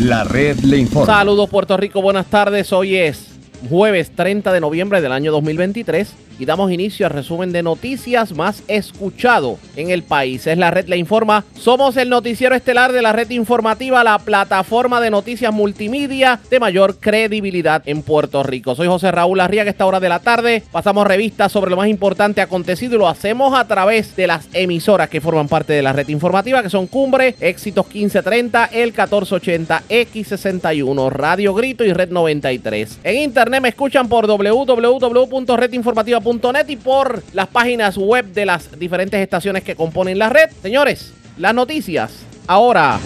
La red le informa. Saludos Puerto Rico, buenas tardes. Hoy es jueves 30 de noviembre del año 2023 y damos inicio al resumen de noticias más escuchado en el país. Es la red Le Informa. Somos el noticiero estelar de la red informativa, la plataforma de noticias multimedia de mayor credibilidad en Puerto Rico. Soy José Raúl Arriaga. Esta hora de la tarde pasamos revistas sobre lo más importante acontecido y lo hacemos a través de las emisoras que forman parte de la red informativa, que son Cumbre, Éxitos 1530, el 1480, X61, Radio Grito y Red 93. En internet me escuchan por www.redinformativa.com y por las páginas web de las diferentes estaciones que componen la red. Señores, las noticias ahora.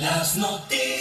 Las noticias.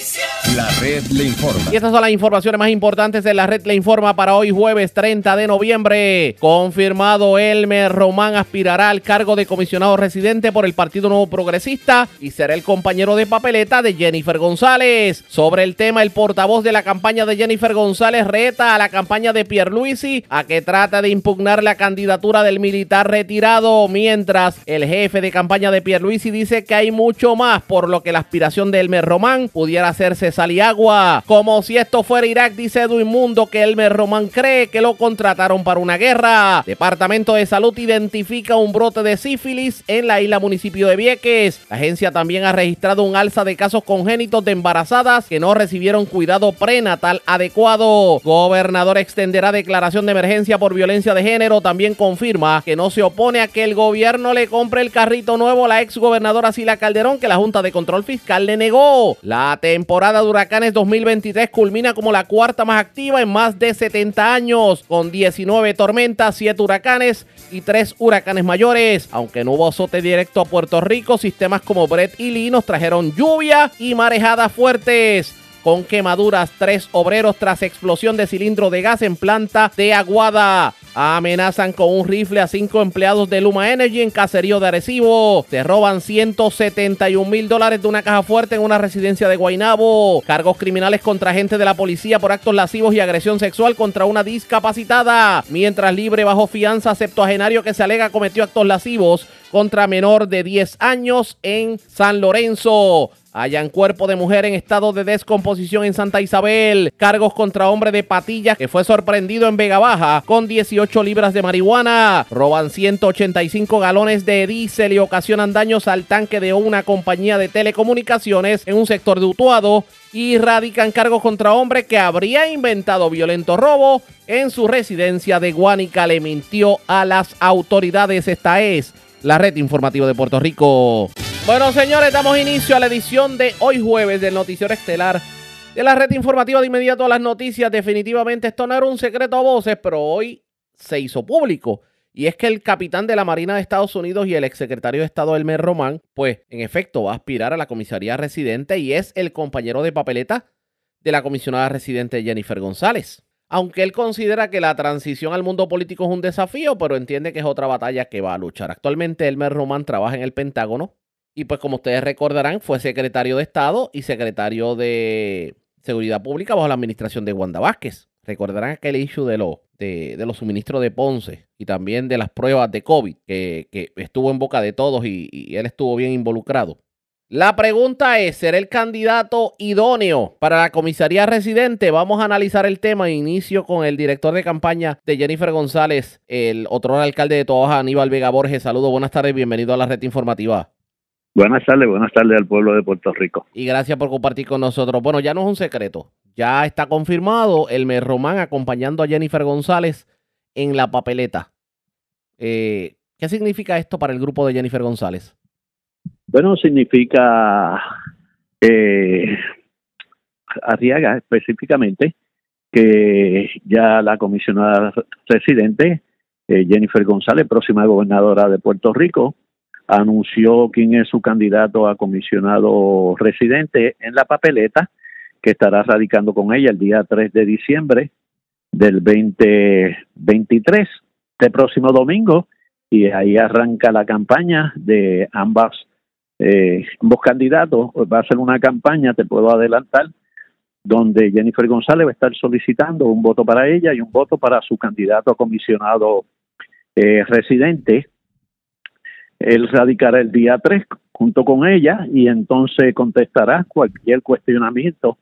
La red le informa. Y estas son las informaciones más importantes de la red le informa para hoy jueves 30 de noviembre. Confirmado Elmer Román aspirará al cargo de comisionado residente por el Partido Nuevo Progresista y será el compañero de papeleta de Jennifer González. Sobre el tema, el portavoz de la campaña de Jennifer González reta a la campaña de Pierluisi a que trata de impugnar la candidatura del militar retirado, mientras el jefe de campaña de Pierluisi dice que hay mucho más por lo que la aspiración de Elmer Román pudiera hacerse agua. Como si esto fuera Irak, dice Edwin Mundo que Elmer Román cree que lo contrataron para una guerra. Departamento de Salud identifica un brote de sífilis en la isla municipio de Vieques. La agencia también ha registrado un alza de casos congénitos de embarazadas que no recibieron cuidado prenatal adecuado. Gobernador extenderá declaración de emergencia por violencia de género. También confirma que no se opone a que el gobierno le compre el carrito nuevo a la ex gobernadora Sila Calderón que la Junta de Control Fiscal le negó. La temporada de huracanes 2023 culmina como la cuarta más activa en más de 70 años, con 19 tormentas, 7 huracanes y 3 huracanes mayores. Aunque no hubo azote directo a Puerto Rico, sistemas como Brett y Lee nos trajeron lluvia y marejadas fuertes con quemaduras, tres obreros tras explosión de cilindro de gas en planta de Aguada. Amenazan con un rifle a cinco empleados de Luma Energy en caserío de Arecibo. Se roban 171 mil dólares de una caja fuerte en una residencia de Guainabo. Cargos criminales contra agentes de la policía por actos lascivos y agresión sexual contra una discapacitada. Mientras libre bajo fianza septuagenario que se alega cometió actos lascivos contra menor de 10 años en San Lorenzo. Hayan cuerpo de mujer en estado de descomposición en Santa Isabel. Cargos contra hombre de patillas que fue sorprendido en Vega Baja con 18 libras de marihuana. Roban 185 galones de diésel y ocasionan daños al tanque de una compañía de telecomunicaciones en un sector de Utuado. Y radican cargos contra hombre que habría inventado violento robo en su residencia de Guánica. Le mintió a las autoridades. Esta es la red informativa de Puerto Rico. Bueno, señores, damos inicio a la edición de hoy jueves del Noticiero Estelar de la red informativa de inmediato a las noticias. Definitivamente esto no era un secreto a voces, pero hoy se hizo público. Y es que el capitán de la Marina de Estados Unidos y el exsecretario de Estado Elmer Román, pues en efecto va a aspirar a la comisaría residente y es el compañero de papeleta de la comisionada residente Jennifer González. Aunque él considera que la transición al mundo político es un desafío, pero entiende que es otra batalla que va a luchar. Actualmente Elmer Román trabaja en el Pentágono y pues como ustedes recordarán, fue secretario de Estado y secretario de Seguridad Pública bajo la administración de Wanda Vázquez. Recordarán aquel issue de, lo, de, los suministros de Ponce y también de las pruebas de COVID que, estuvo en boca de todos y, y él estuvo bien involucrado. La pregunta es, ¿será el candidato idóneo para la comisaría residente? Vamos a analizar el tema. Inicio con el director de campaña de Jennifer González, el otro alcalde de Toaja, Aníbal Vega Borges. Saludos, buenas tardes, bienvenido a la red informativa. Buenas tardes, buenas tardes al pueblo de Puerto Rico. Y gracias por compartir con nosotros. Bueno, ya no es un secreto, ya está confirmado el mes Román acompañando a Jennifer González en la papeleta. Eh, ¿Qué significa esto para el grupo de Jennifer González? Bueno, significa eh, Arriaga específicamente que ya la comisionada residente eh, Jennifer González, próxima gobernadora de Puerto Rico, anunció quién es su candidato a comisionado residente en la papeleta, que estará radicando con ella el día 3 de diciembre del 2023, este próximo domingo, y ahí arranca la campaña de ambas, eh, ambos candidatos. Va a ser una campaña, te puedo adelantar, donde Jennifer González va a estar solicitando un voto para ella y un voto para su candidato a comisionado eh, residente él radicará el día 3 junto con ella y entonces contestará cualquier cuestionamiento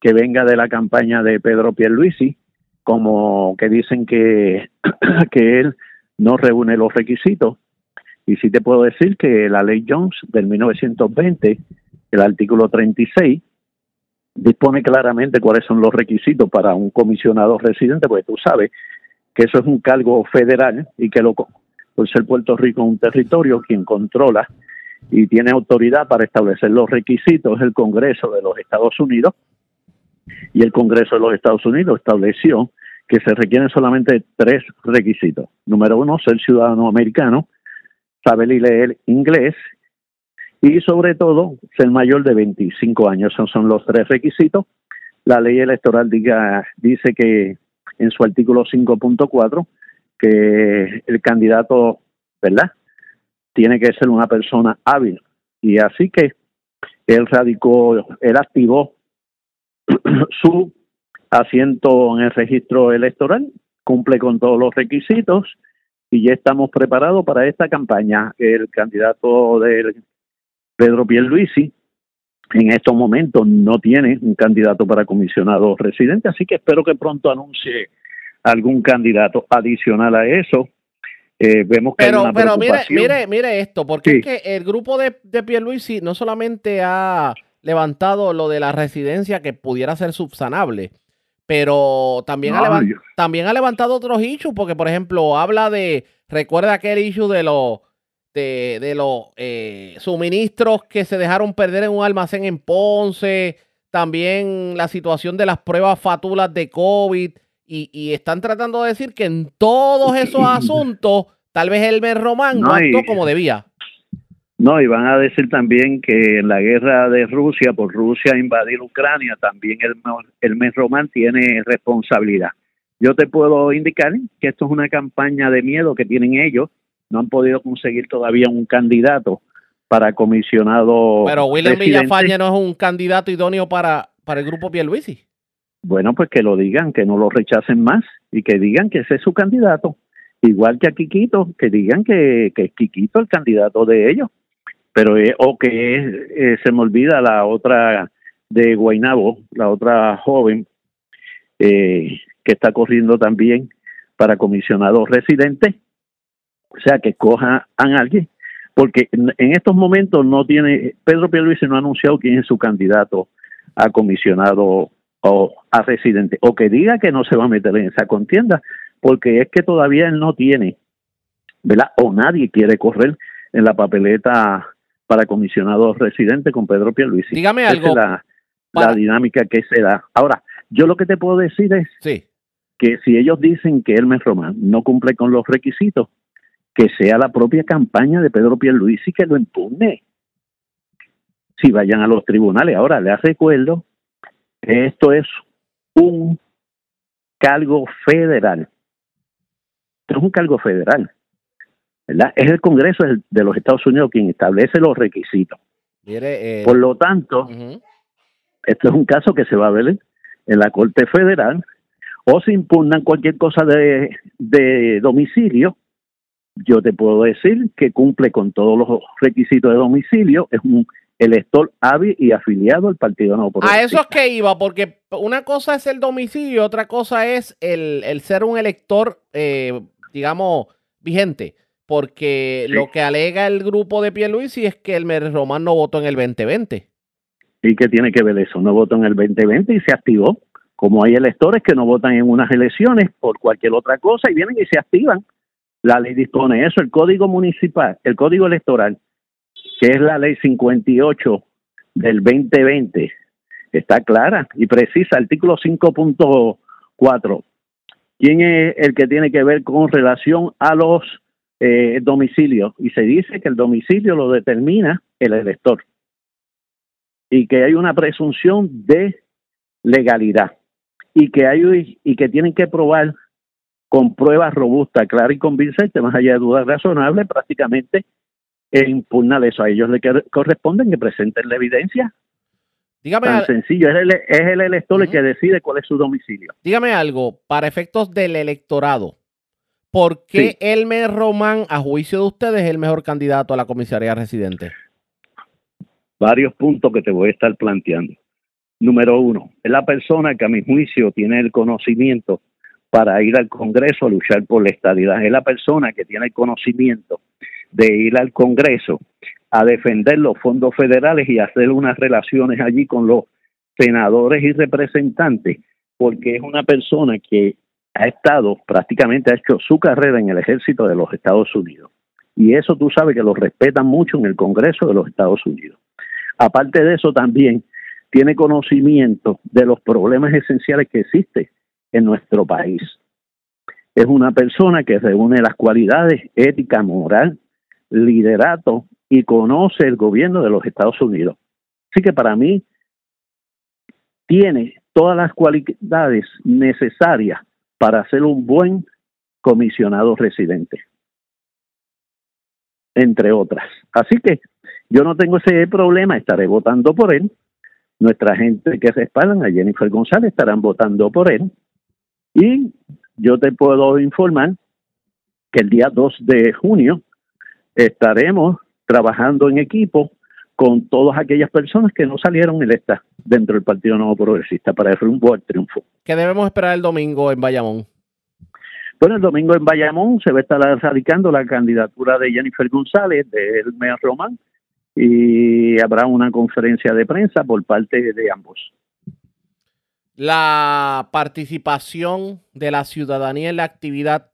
que venga de la campaña de Pedro Pierluisi, como que dicen que, que él no reúne los requisitos. Y sí te puedo decir que la ley Jones del 1920, el artículo 36, dispone claramente cuáles son los requisitos para un comisionado residente, porque tú sabes que eso es un cargo federal y que lo, por ser Puerto Rico un territorio, quien controla y tiene autoridad para establecer los requisitos es el Congreso de los Estados Unidos. Y el Congreso de los Estados Unidos estableció que se requieren solamente tres requisitos. Número uno, ser ciudadano americano, saber y leer inglés y sobre todo ser mayor de 25 años. Esos son los tres requisitos. La ley electoral diga, dice que en su artículo 5.4 que el candidato, ¿verdad? Tiene que ser una persona hábil. Y así que él radicó, él activó su asiento en el registro electoral, cumple con todos los requisitos y ya estamos preparados para esta campaña. El candidato de Pedro Pierluisi en estos momentos no tiene un candidato para comisionado residente, así que espero que pronto anuncie algún candidato adicional a eso. Eh, vemos que pero, pero mire, mire, mire esto, porque es que el grupo de, de Pierluisi no solamente ha levantado lo de la residencia que pudiera ser subsanable, pero también, ha, también ha levantado otros issues, porque por ejemplo habla de, recuerda aquel issue de los de, de los eh, suministros que se dejaron perder en un almacén en Ponce, también la situación de las pruebas fatulas de COVID, y, están tratando de decir que en todos esos asuntos, tal vez Elmer Román no, actuó como debía. No, y van a decir también que en la guerra de Rusia, por Rusia invadir Ucrania, también el, Elmer Román tiene responsabilidad. Yo te puedo indicar que esto es una campaña de miedo que tienen ellos. No han podido conseguir todavía un candidato para comisionado. Pero William Villafaña no es un candidato idóneo para, para el grupo Pierluisi. Bueno, pues que lo digan, que no lo rechacen más y que digan que ese es su candidato. Igual que a Quiquito, que digan que, que es Quiquito el candidato de ellos. Pero, eh, o que eh, se me olvida la otra de Guainabo, la otra joven eh, que está corriendo también para comisionado residente. O sea, que cojan a alguien, porque en, estos momentos no tiene, Pedro Pierluisi no ha anunciado quién es su candidato a comisionado o a residente, o que diga que no se va a meter en esa contienda, porque es que todavía él no tiene, ¿verdad? O nadie quiere correr en la papeleta para comisionado residente con Pedro Pierluisi. Dígame algo. es la, dinámica que se da. Ahora, yo lo que te puedo decir es que si ellos dicen que Hermes Román no cumple con los requisitos, que sea la propia campaña de Pedro Pierluisi que lo impugne. Si vayan a los tribunales. Ahora, les recuerdo esto es un cargo federal. Esto es un cargo federal. ¿Verdad? Es el Congreso de los Estados Unidos quien establece los requisitos. Eh, Por lo tanto, esto es un caso que se va a ver en la Corte Federal o se impugnan cualquier cosa de, de domicilio. Yo te puedo decir que cumple con todos los requisitos de domicilio, es un elector hábil y afiliado al Partido Nuevo A eso es que iba, porque una cosa es el domicilio, otra cosa es el, ser un elector, eh, digamos, vigente. Porque lo que alega el grupo de Pierluisi es que el Román no votó en el 2020. ¿Y qué tiene que ver eso? No votó en el 2020 y se activó. Como hay electores que no votan en unas elecciones por cualquier otra cosa y vienen y se activan. La ley dispone eso, el código municipal, el código electoral que es la ley 58 del 2020, está clara y precisa, artículo 5.4. ¿Quién es el que tiene que ver con relación a los eh, domicilios? Y se dice que el domicilio lo determina el elector y que hay una presunción de legalidad y que hay y que tienen que probar con pruebas robustas, claras y convincentes, más allá de dudas razonables, prácticamente e impugnar eso. A ellos le corresponden que presenten la evidencia. Dígame Tan sencillo, es el, es el elector el que decide cuál es su domicilio. Dígame algo, para efectos del electorado, ¿Por qué Elmer Román, a juicio de ustedes, es el mejor candidato a la comisaría residente? Varios puntos que te voy a estar planteando. Número uno, es la persona que a mi juicio tiene el conocimiento para ir al Congreso a luchar por la estabilidad. Es la persona que tiene el conocimiento de ir al Congreso a defender los fondos federales y hacer unas relaciones allí con los senadores y representantes, porque es una persona que ha estado, prácticamente ha hecho su carrera en el ejército de los Estados Unidos. Y eso tú sabes que lo respetan mucho en el Congreso de los Estados Unidos. Aparte de eso, también tiene conocimiento de los problemas esenciales que existen en nuestro país. Es una persona que reúne las cualidades ética, moral, liderato y conoce el gobierno de los Estados Unidos. Así que para mí tiene todas las cualidades necesarias para ser un buen comisionado residente, entre otras. Así que yo no tengo ese problema, estaré votando por él. Nuestra gente que respaldan a Jennifer González estarán votando por él. Y yo te puedo informar que el día 2 de junio estaremos trabajando en equipo con todas aquellas personas que no salieron electas dentro del Partido Nuevo Progresista para hacer un buen triunfo. ¿Qué debemos esperar el domingo en Bayamón? Bueno, el domingo en Bayamón se va a estar radicando la candidatura de Jennifer González, de Elmer Román, y habrá una conferencia de prensa por parte de ambos. La participación de la ciudadanía en la actividad.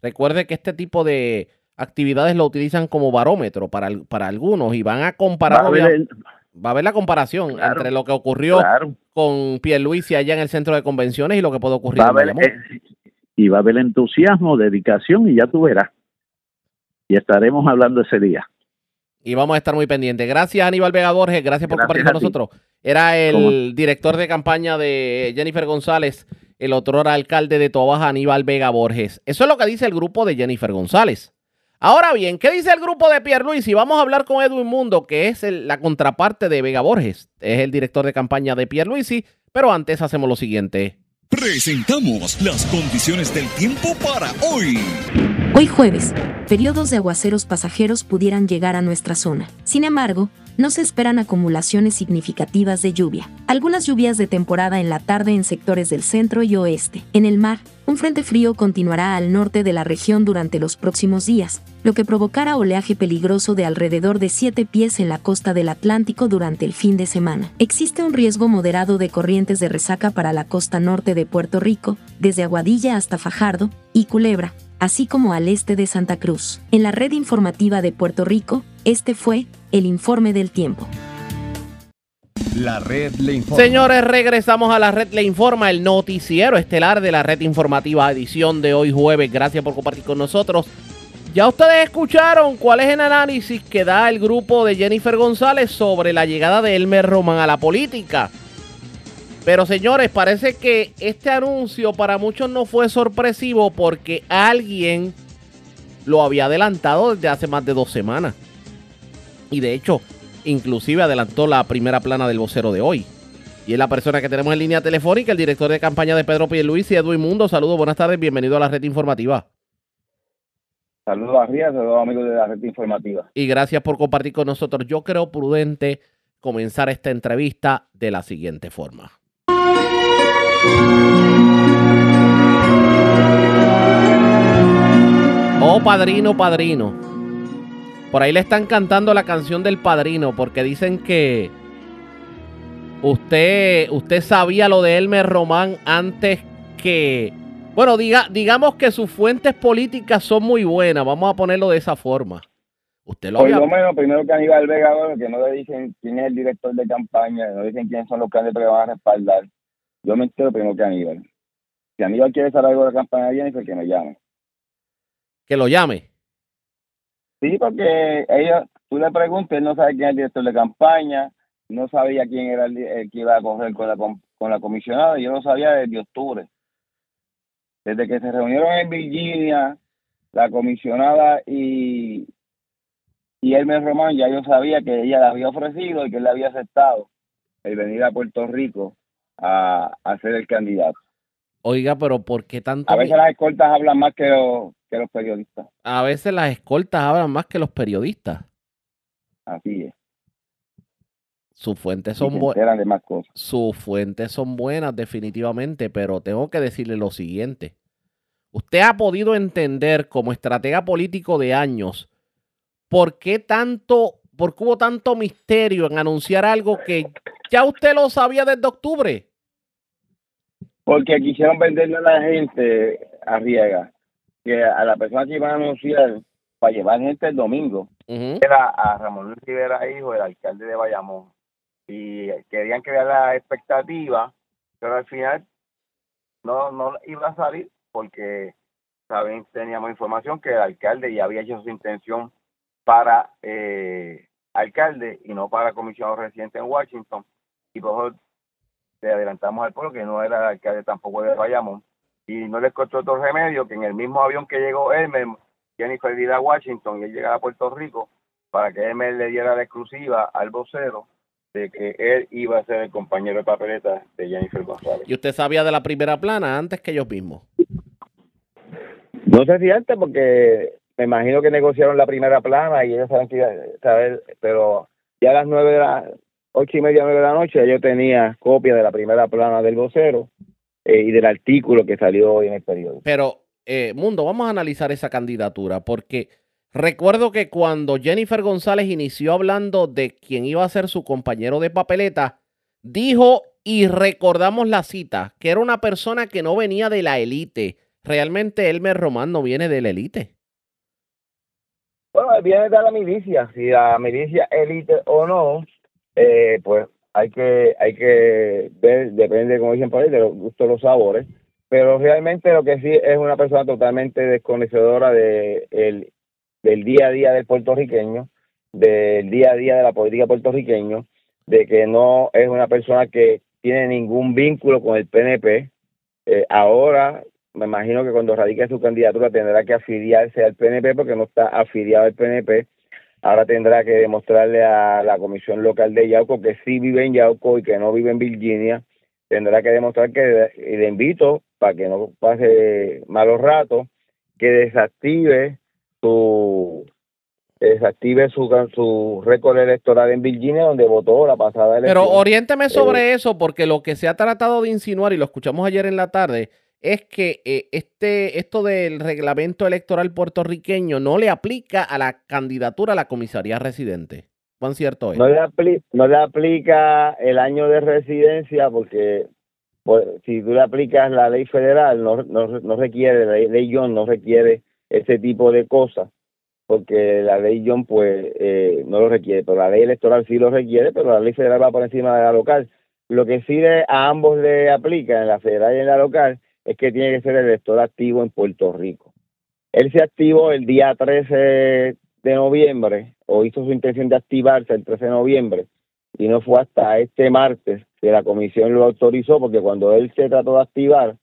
Recuerde que este tipo de actividades lo utilizan como barómetro para, para algunos y van a comparar. Va a haber, la comparación entre lo que ocurrió con Pierluisi allá en el centro de convenciones y lo que puede ocurrir en eh, y va a haber entusiasmo, dedicación y ya tú verás. Y estaremos hablando ese día. Y vamos a estar muy pendientes. Gracias, Aníbal Vega Borges. Gracias por compartir con nosotros. Era el director de campaña de Jennifer González, el otro alcalde de Tobaja, Aníbal Vega Borges. Eso es lo que dice el grupo de Jennifer González. Ahora bien, ¿qué dice el grupo de Pierre Luis? Y vamos a hablar con Edwin Mundo, que es la contraparte de Vega Borges. Es el director de campaña de Pierre Luisi. Pero antes hacemos lo siguiente. Presentamos las condiciones del tiempo para hoy. Hoy jueves, periodos de aguaceros pasajeros pudieran llegar a nuestra zona. Sin embargo, no se esperan acumulaciones significativas de lluvia. Algunas lluvias de temporada en la tarde en sectores del centro y oeste. En el mar, un frente frío continuará al norte de la región durante los próximos días, lo que provocará oleaje peligroso de alrededor de 7 pies en la costa del Atlántico durante el fin de semana. Existe un riesgo moderado de corrientes de resaca para la costa norte de Puerto Rico, desde Aguadilla hasta Fajardo y Culebra, así como al este de Santa Cruz. En la red informativa de Puerto Rico, este fue el informe del tiempo. La red le informa. Señores, regresamos a la red le informa, el noticiero estelar de la red informativa edición de hoy jueves. Gracias por compartir con nosotros. Ya ustedes escucharon cuál es el análisis que da el grupo de Jennifer González sobre la llegada de Elmer Roman a la política. Pero señores, parece que este anuncio para muchos no fue sorpresivo porque alguien lo había adelantado desde hace más de dos semanas. Y de hecho, inclusive adelantó la primera plana del vocero de hoy. Y es la persona que tenemos en línea telefónica, el director de campaña de Pedro Luis y Edwin Mundo. Saludos, buenas tardes, bienvenido a la red informativa. Saludos a Rías, saludos amigos de la red informativa. Y gracias por compartir con nosotros. Yo creo prudente comenzar esta entrevista de la siguiente forma. Oh, padrino, padrino. Por ahí le están cantando la canción del padrino porque dicen que usted, usted sabía lo de Elmer Román antes que... Bueno, diga, digamos que sus fuentes políticas son muy buenas, vamos a ponerlo de esa forma. Usted lo Por lo menos, primero que Aníbal Vega, que no le dicen quién es el director de campaña, no dicen quiénes son los candidatos que van a respaldar. Yo me entero primero que Aníbal. Si Aníbal quiere saber algo de la campaña de Jennifer, que me llame. Que lo llame. Sí, porque ella, tú le preguntas, él no sabe quién es el director de campaña, no sabía quién era el, que iba a correr con la, con la comisionada, yo no sabía desde octubre. Desde que se reunieron en Virginia, la comisionada y, y Hermes Román, ya yo sabía que ella le había ofrecido y que él le había aceptado el venir a Puerto Rico a, ser el candidato. Oiga, pero ¿por qué tanto? A veces las escoltas hablan más que, que los periodistas. A veces las escoltas hablan más que los periodistas. Así es. Sus fuentes son buenas. Sus fuentes son buenas definitivamente, pero tengo que decirle lo siguiente. Usted ha podido entender como estratega político de años por qué tanto, por qué hubo tanto misterio en anunciar algo que ya usted lo sabía desde octubre. Porque quisieron venderle a la gente a Riega, que a la persona que iban a anunciar para llevar gente el domingo era a Ramón Luis Rivera, hijo, el alcalde de Bayamón. Y querían crear la expectativa, pero al final no, no iba a salir porque saben, teníamos información que el alcalde ya había hecho su intención para eh, alcalde y no para comisionado residente en Washington. Y por eso le adelantamos al pueblo que no era el alcalde tampoco de Bayamón. Y no les costó otro remedio que en el mismo avión que llegó Elmer, Jennifer ir a Washington y él llegara a Puerto Rico para que Elmer le diera la exclusiva al vocero de que él iba a ser el compañero de papeleta de Jennifer González. Y usted sabía de la primera plana antes que ellos mismos. No sé si antes, porque me imagino que negociaron la primera plana y ellos saben que saber, pero ya a las nueve de la, ocho y media, nueve de la noche, yo tenía copia de la primera plana del vocero eh, y del artículo que salió hoy en el periódico. Pero, eh, Mundo, vamos a analizar esa candidatura porque recuerdo que cuando Jennifer González inició hablando de quién iba a ser su compañero de papeleta, dijo y recordamos la cita, que era una persona que no venía de la élite. Realmente Elmer Román no viene de la élite. Bueno, viene de la milicia, si la milicia élite o no, eh, pues hay que hay que ver, depende, como dicen por ahí, de los gustos, los sabores, pero realmente lo que sí es una persona totalmente desconocedora de el, del día a día del puertorriqueño, del día a día de la política puertorriqueño, de que no es una persona que tiene ningún vínculo con el PNP. Eh, ahora me imagino que cuando radique su candidatura tendrá que afiliarse al PNP porque no está afiliado al PNP. Ahora tendrá que demostrarle a la comisión local de Yauco que sí vive en Yauco y que no vive en Virginia. Tendrá que demostrar que, y le invito para que no pase malos ratos, que desactive su desactive su, su récord electoral en Virginia donde votó la pasada elección. Pero oriénteme sobre eso porque lo que se ha tratado de insinuar y lo escuchamos ayer en la tarde es que eh, este, esto del reglamento electoral puertorriqueño no le aplica a la candidatura a la comisaría residente. ¿Cuán cierto es? No le, no le aplica el año de residencia porque pues, si tú le aplicas la ley federal, no, no, no requiere, la ley, John no requiere ese tipo de cosas, porque la ley John pues eh, no lo requiere, pero la ley electoral sí lo requiere, pero la ley federal va por encima de la local. Lo que sí le- a ambos le aplica, en la federal y en la local, es que tiene que ser el elector activo en Puerto Rico. Él se activó el día 13 de noviembre, o hizo su intención de activarse el 13 de noviembre, y no fue hasta este martes que la comisión lo autorizó, porque cuando él se trató de activar,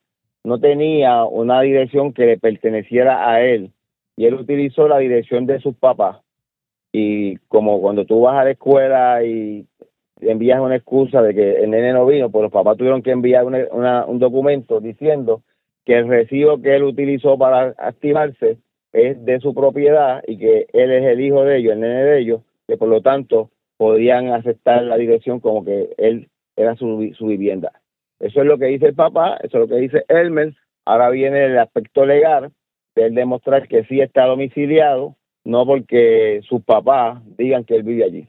no tenía una dirección que le perteneciera a él, y él utilizó la dirección de sus papás. Y como cuando tú vas a la escuela y envías una excusa de que el nene no vino, pues los papás tuvieron que enviar una- una- un documento diciendo que el recibo que él utilizó para activarse es de su propiedad y que él es el hijo de ellos, el nene de ellos, que por lo tanto podían aceptar la dirección como que él era su, su vivienda. Eso es lo que dice el papá, eso es lo que dice Elmer. Ahora viene el aspecto legal de él demostrar que sí está domiciliado, no porque sus papás digan que él vive allí.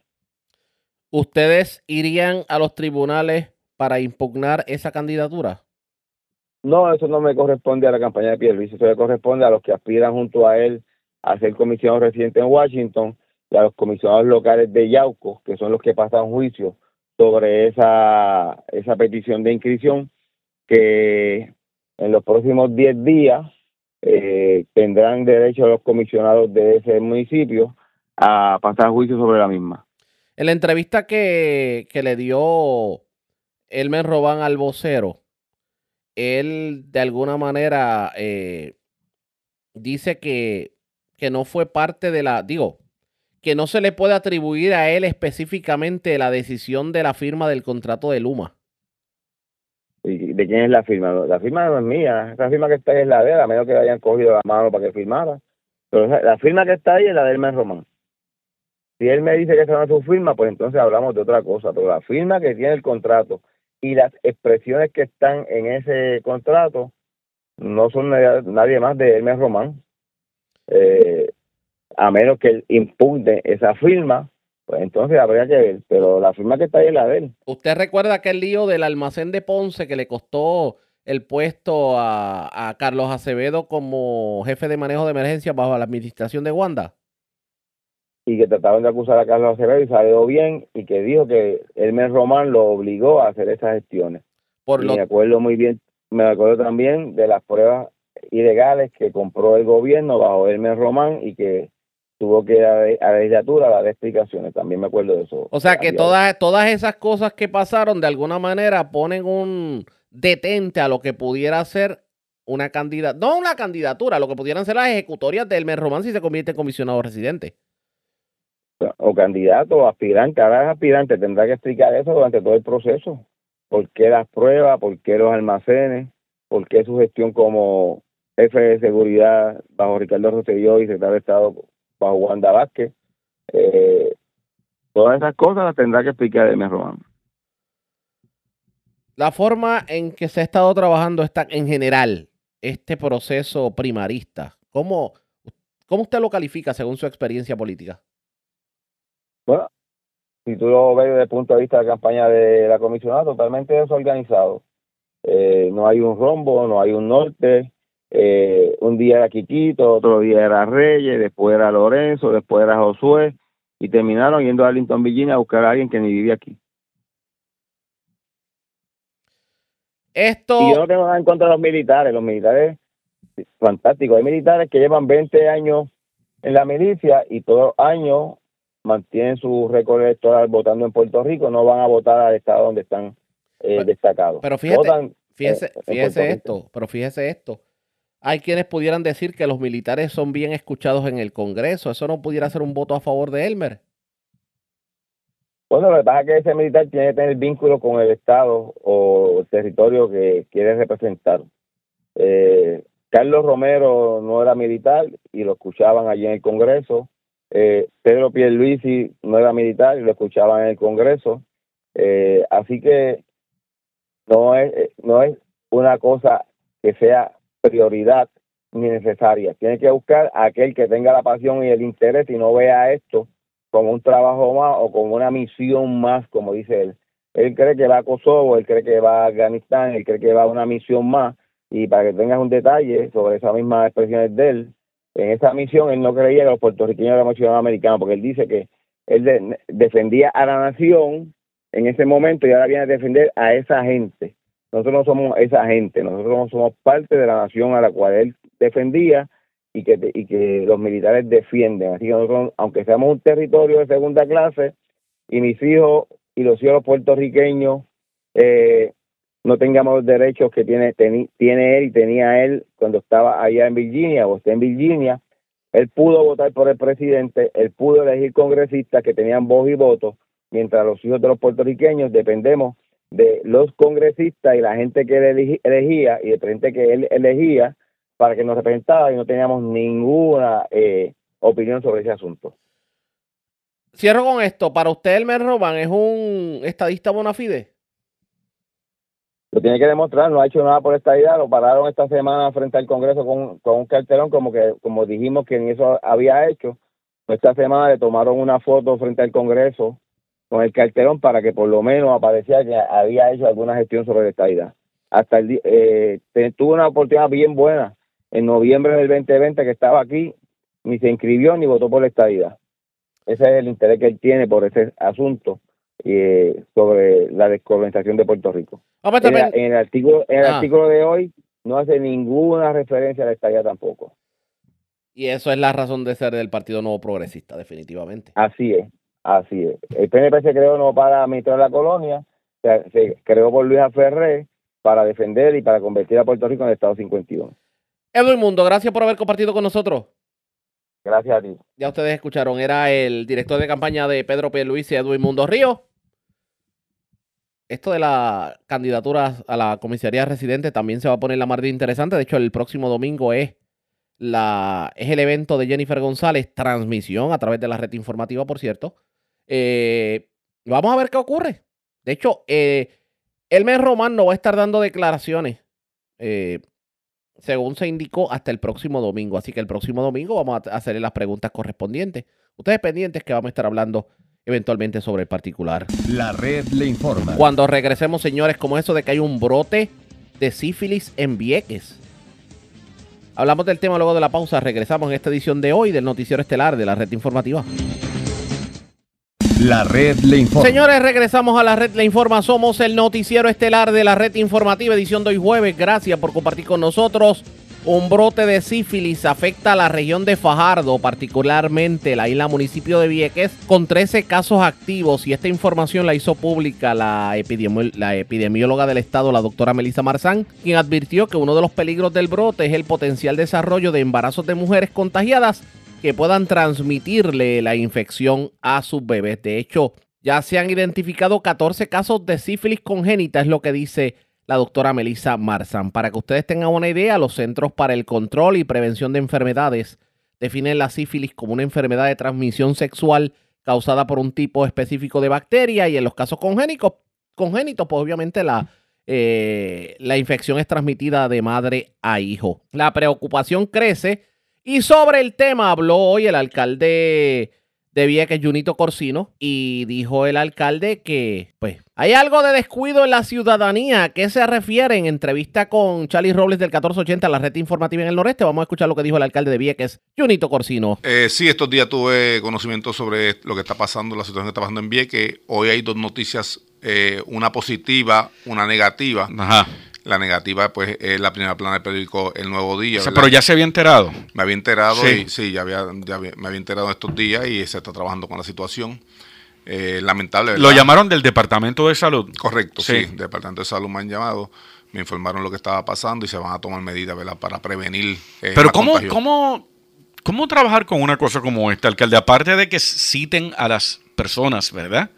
¿Ustedes irían a los tribunales para impugnar esa candidatura? No, eso no me corresponde a la campaña de Pierluisi, eso le corresponde a los que aspiran junto a él a ser comisionado residente en Washington y a los comisionados locales de Yauco, que son los que pasan juicio sobre esa, esa petición de inscripción, que en los próximos 10 días eh, tendrán derecho los comisionados de ese municipio a pasar juicio sobre la misma. En la entrevista que, que le dio Elmer Robán al vocero, él de alguna manera eh, dice que, que no fue parte de la, digo, que no se le puede atribuir a él específicamente la decisión de la firma del contrato de Luma. ¿Y de quién es la firma? La firma no es mía, esa firma que está ahí es la de él, a menos que hayan cogido la mano para que firmara. Pero la firma que está ahí es la de Hermes Román. Si él me dice que esa no es su firma, pues entonces hablamos de otra cosa. Pero la firma que tiene el contrato y las expresiones que están en ese contrato no son nadie, más de Hermes Román. Eh, a menos que él impugne esa firma, pues entonces habría que ver. Pero la firma que está ahí es la de él. ¿Usted recuerda aquel lío del almacén de Ponce que le costó el puesto a, a Carlos Acevedo como jefe de manejo de emergencia bajo la administración de Wanda? Y que trataban de acusar a Carlos Acevedo y salió bien y que dijo que Hermes Román lo obligó a hacer esas gestiones. Por Me acuerdo muy bien, me acuerdo también de las pruebas ilegales que compró el gobierno bajo Hermes Román y que tuvo que ir a, la legislatura a dar explicaciones. También me acuerdo de eso. O sea que todas, todas esas cosas que pasaron de alguna manera ponen un detente a lo que pudiera ser una candidatura, no una candidatura, lo que pudieran ser las ejecutorias de Hermes Román si se convierte en comisionado residente. O candidato o aspirante, cada aspirante tendrá que explicar eso durante todo el proceso. ¿Por qué las pruebas? ¿Por qué los almacenes? ¿Por qué su gestión como jefe de seguridad bajo Ricardo Rosselló y secretario de Estado bajo Wanda Vázquez. Eh, todas esas cosas las tendrá que explicar Hermes Román. La forma en que se ha estado trabajando está en general este proceso primarista, ¿cómo, ¿cómo usted lo califica según su experiencia política? Bueno, si tú lo ves desde el punto de vista de la campaña de la comisionada, totalmente desorganizado. Eh, no hay un rombo, no hay un norte, eh, un día era Quiquito, otro día era Reyes, después era Lorenzo, después era Josué, y terminaron yendo a Arlington, Virginia a buscar a alguien que ni vivía aquí. Esto... Y yo no tengo nada en contra de los militares, los militares, fantásticos, hay militares que llevan 20 años en la milicia y todos los años mantienen su récord electoral votando en Puerto Rico, no van a votar al estado donde están eh, destacados. Pero fíjate, fíjese, eh, fíjese esto, pero fíjese esto. Hay quienes pudieran decir que los militares son bien escuchados en el Congreso. ¿Eso no pudiera ser un voto a favor de Elmer? Bueno, lo que pasa es que ese militar tiene que tener vínculo con el Estado o el territorio que quiere representar. Eh, Carlos Romero no era militar y lo escuchaban allí en el Congreso. Eh, Pedro Pierluisi no era militar y lo escuchaban en el Congreso. Eh, así que no es, no es una cosa que sea prioridad ni necesaria. Tiene que buscar a aquel que tenga la pasión y el interés y no vea esto como un trabajo más o como una misión más, como dice él. Él cree que va a Kosovo, él cree que va a Afganistán, él cree que va a una misión más. Y para que tengas un detalle sobre esas mismas expresiones de él, en esa misión él no creía que los puertorriqueños eran ciudadanos americanos, porque él dice que él defendía a la nación en ese momento y ahora viene a defender a esa gente. Nosotros no somos esa gente, nosotros no somos parte de la nación a la cual él defendía y que, y que los militares defienden. Así que nosotros, aunque seamos un territorio de segunda clase, y mis hijos y los hijos puertorriqueños eh, no tengamos los derechos que tiene, tiene él y tenía él cuando estaba allá en Virginia o está en Virginia, él pudo votar por el presidente, él pudo elegir congresistas que tenían voz y voto, mientras los hijos de los puertorriqueños dependemos de los congresistas y la gente que él elegía y el presidente que él elegía para que nos representara y no teníamos ninguna eh, opinión sobre ese asunto. Cierro con esto. Para usted, Elmer Roman es un estadista bona fide. Lo tiene que demostrar, no ha hecho nada por esta idea, lo pararon esta semana frente al Congreso con, con un cartelón como que como dijimos que en eso había hecho. Esta semana le tomaron una foto frente al Congreso con el cartelón para que por lo menos apareciera que había hecho alguna gestión sobre la estadidad. Hasta el eh, tuvo una oportunidad bien buena en noviembre del 2020 que estaba aquí, ni se inscribió ni votó por la estadidad. Ese es el interés que él tiene por ese asunto eh, sobre la descolonización de Puerto Rico. en, el artículo, en el ah. artículo de hoy no hace ninguna referencia a la estadidad tampoco. Y eso es la razón de ser del Partido Nuevo Progresista, definitivamente. Así es. Así es. El PNP se creó no para administrar la colonia, se, creó por Luis Ferré para defender y para convertir a Puerto Rico en el Estado 51. Edwin Mundo, gracias por haber compartido con nosotros. Gracias a ti. Ya ustedes escucharon, era el director de campaña de Pedro y Edwin Mundo Río. Esto de la candidatura a la comisaría residente también se va a poner la más interesante. De hecho, el próximo domingo es, la, es el evento de Jennifer González, transmisión a través de la red informativa, por cierto. Eh, vamos a ver qué ocurre. De hecho, eh, Elmer Román no va a estar dando declaraciones, eh, según se indicó, hasta el próximo domingo. Así que el próximo domingo vamos a hacerle las preguntas correspondientes. Ustedes pendientes que vamos a estar hablando eventualmente sobre el particular. La red le informa. Cuando regresemos, señores, como eso de que hay un brote de sífilis en Vieques. Hablamos del tema luego de la pausa. Regresamos en esta edición de hoy del Noticiero Estelar de la Red Informativa. La red le informa. Señores, regresamos a la red Le Informa. Somos el noticiero estelar de la red informativa, edición de hoy jueves. Gracias por compartir con nosotros. Un brote de sífilis afecta a la región de Fajardo, particularmente la isla municipio de Vieques, con 13 casos activos. Y esta información la hizo pública la, epidemióloga del estado, la doctora Melissa Marzán, quien advirtió que uno de los peligros del brote es el potencial desarrollo de embarazos de mujeres contagiadas que puedan transmitirle la infección a sus bebés. De hecho, ya se han identificado 14 casos de sífilis congénita, es lo que dice la doctora Melissa Marzan. Para que ustedes tengan una idea, los Centros para el Control y Prevención de Enfermedades definen la sífilis como una enfermedad de transmisión sexual causada por un tipo específico de bacteria y en los casos congénicos, congénitos, pues obviamente la, eh, la infección es transmitida de madre a hijo. La preocupación crece y sobre el tema habló hoy el alcalde de Vieques, Junito Corsino, y dijo el alcalde que, pues, hay algo de descuido en la ciudadanía. ¿A qué se refiere en entrevista con Charlie Robles del 1480, la red informativa en el noreste? Vamos a escuchar lo que dijo el alcalde de Vieques, Junito Corsino. Eh, sí, estos días tuve conocimiento sobre lo que está pasando, la situación que está pasando en Vieques. Hoy hay dos noticias, eh, una positiva, una negativa. Ajá. La negativa, pues, es la primera plana del periódico El Nuevo Día. O sea, pero ya se había enterado. Me había enterado Sí. y sí, ya, había, ya había- me había enterado estos días y se está trabajando con la situación. Eh, lamentable, ¿verdad? Lo llamaron del Departamento de Salud. Correcto, sí. Sí. Departamento de Salud me han llamado, me informaron lo que estaba pasando y se van a tomar medidas, ¿verdad? Para prevenir. eh, Pero ¿cómo, contagio. cómo, ¿cómo trabajar con una cosa como esta, alcalde? Aparte de que citen a las personas, ¿verdad?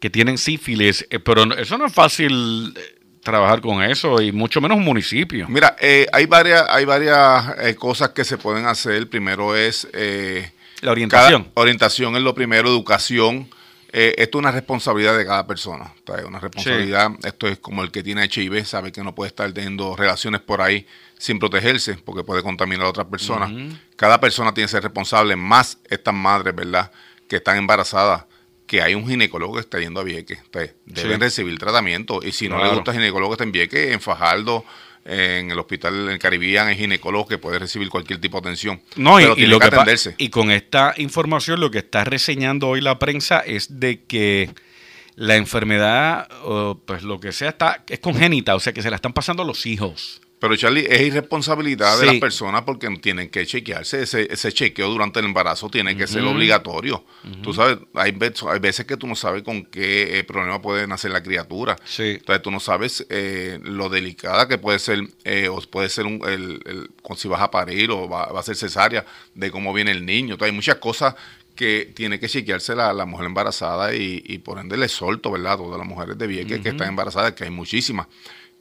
Que tienen sífilis, eh, pero no- eso no es fácil eh, trabajar con eso y mucho menos un municipio. Mira, eh, hay varias, hay varias eh, cosas que se pueden hacer. Primero es eh, La orientación. cada- orientación es lo primero, educación. Eh, esto es una responsabilidad de cada persona. es una responsabilidad. Esto es como el que tiene HIV, sabe que no puede estar teniendo relaciones por ahí sin protegerse, porque puede contaminar a otras personas. Cada persona tiene que ser responsable, más estas madres, ¿verdad? Que están embarazadas, que hay un ginecólogo que está yendo a Vieques. Deben Sí. recibir tratamiento. Y si no le gusta el ginecólogo que está en Vieques, en Fajardo, en el hospital en Caribbean, hay ginecólogo que puede recibir cualquier tipo de atención. No, y, pero y tiene lo que atenderse. y con esta información lo que está reseñando hoy la prensa es de que la enfermedad, pues lo que sea, está, es congénita, o sea que se la están pasando a los hijos. Pero Charlie, es irresponsabilidad de las personas porque tienen que chequearse. Ese, ese chequeo durante el embarazo tiene que ser obligatorio. Tú sabes, hay, hay veces que tú no sabes con qué eh, problema puede nacer la criatura. Sí. Entonces tú no sabes eh, lo delicada que puede ser, eh, o puede ser un, el, si vas a parir o va, va a ser cesárea, de cómo viene el niño. Entonces hay muchas cosas que tiene que chequearse la, la mujer embarazada y, y por ende le solto, ¿verdad? Todas las mujeres de Vieques que están embarazadas, que hay muchísimas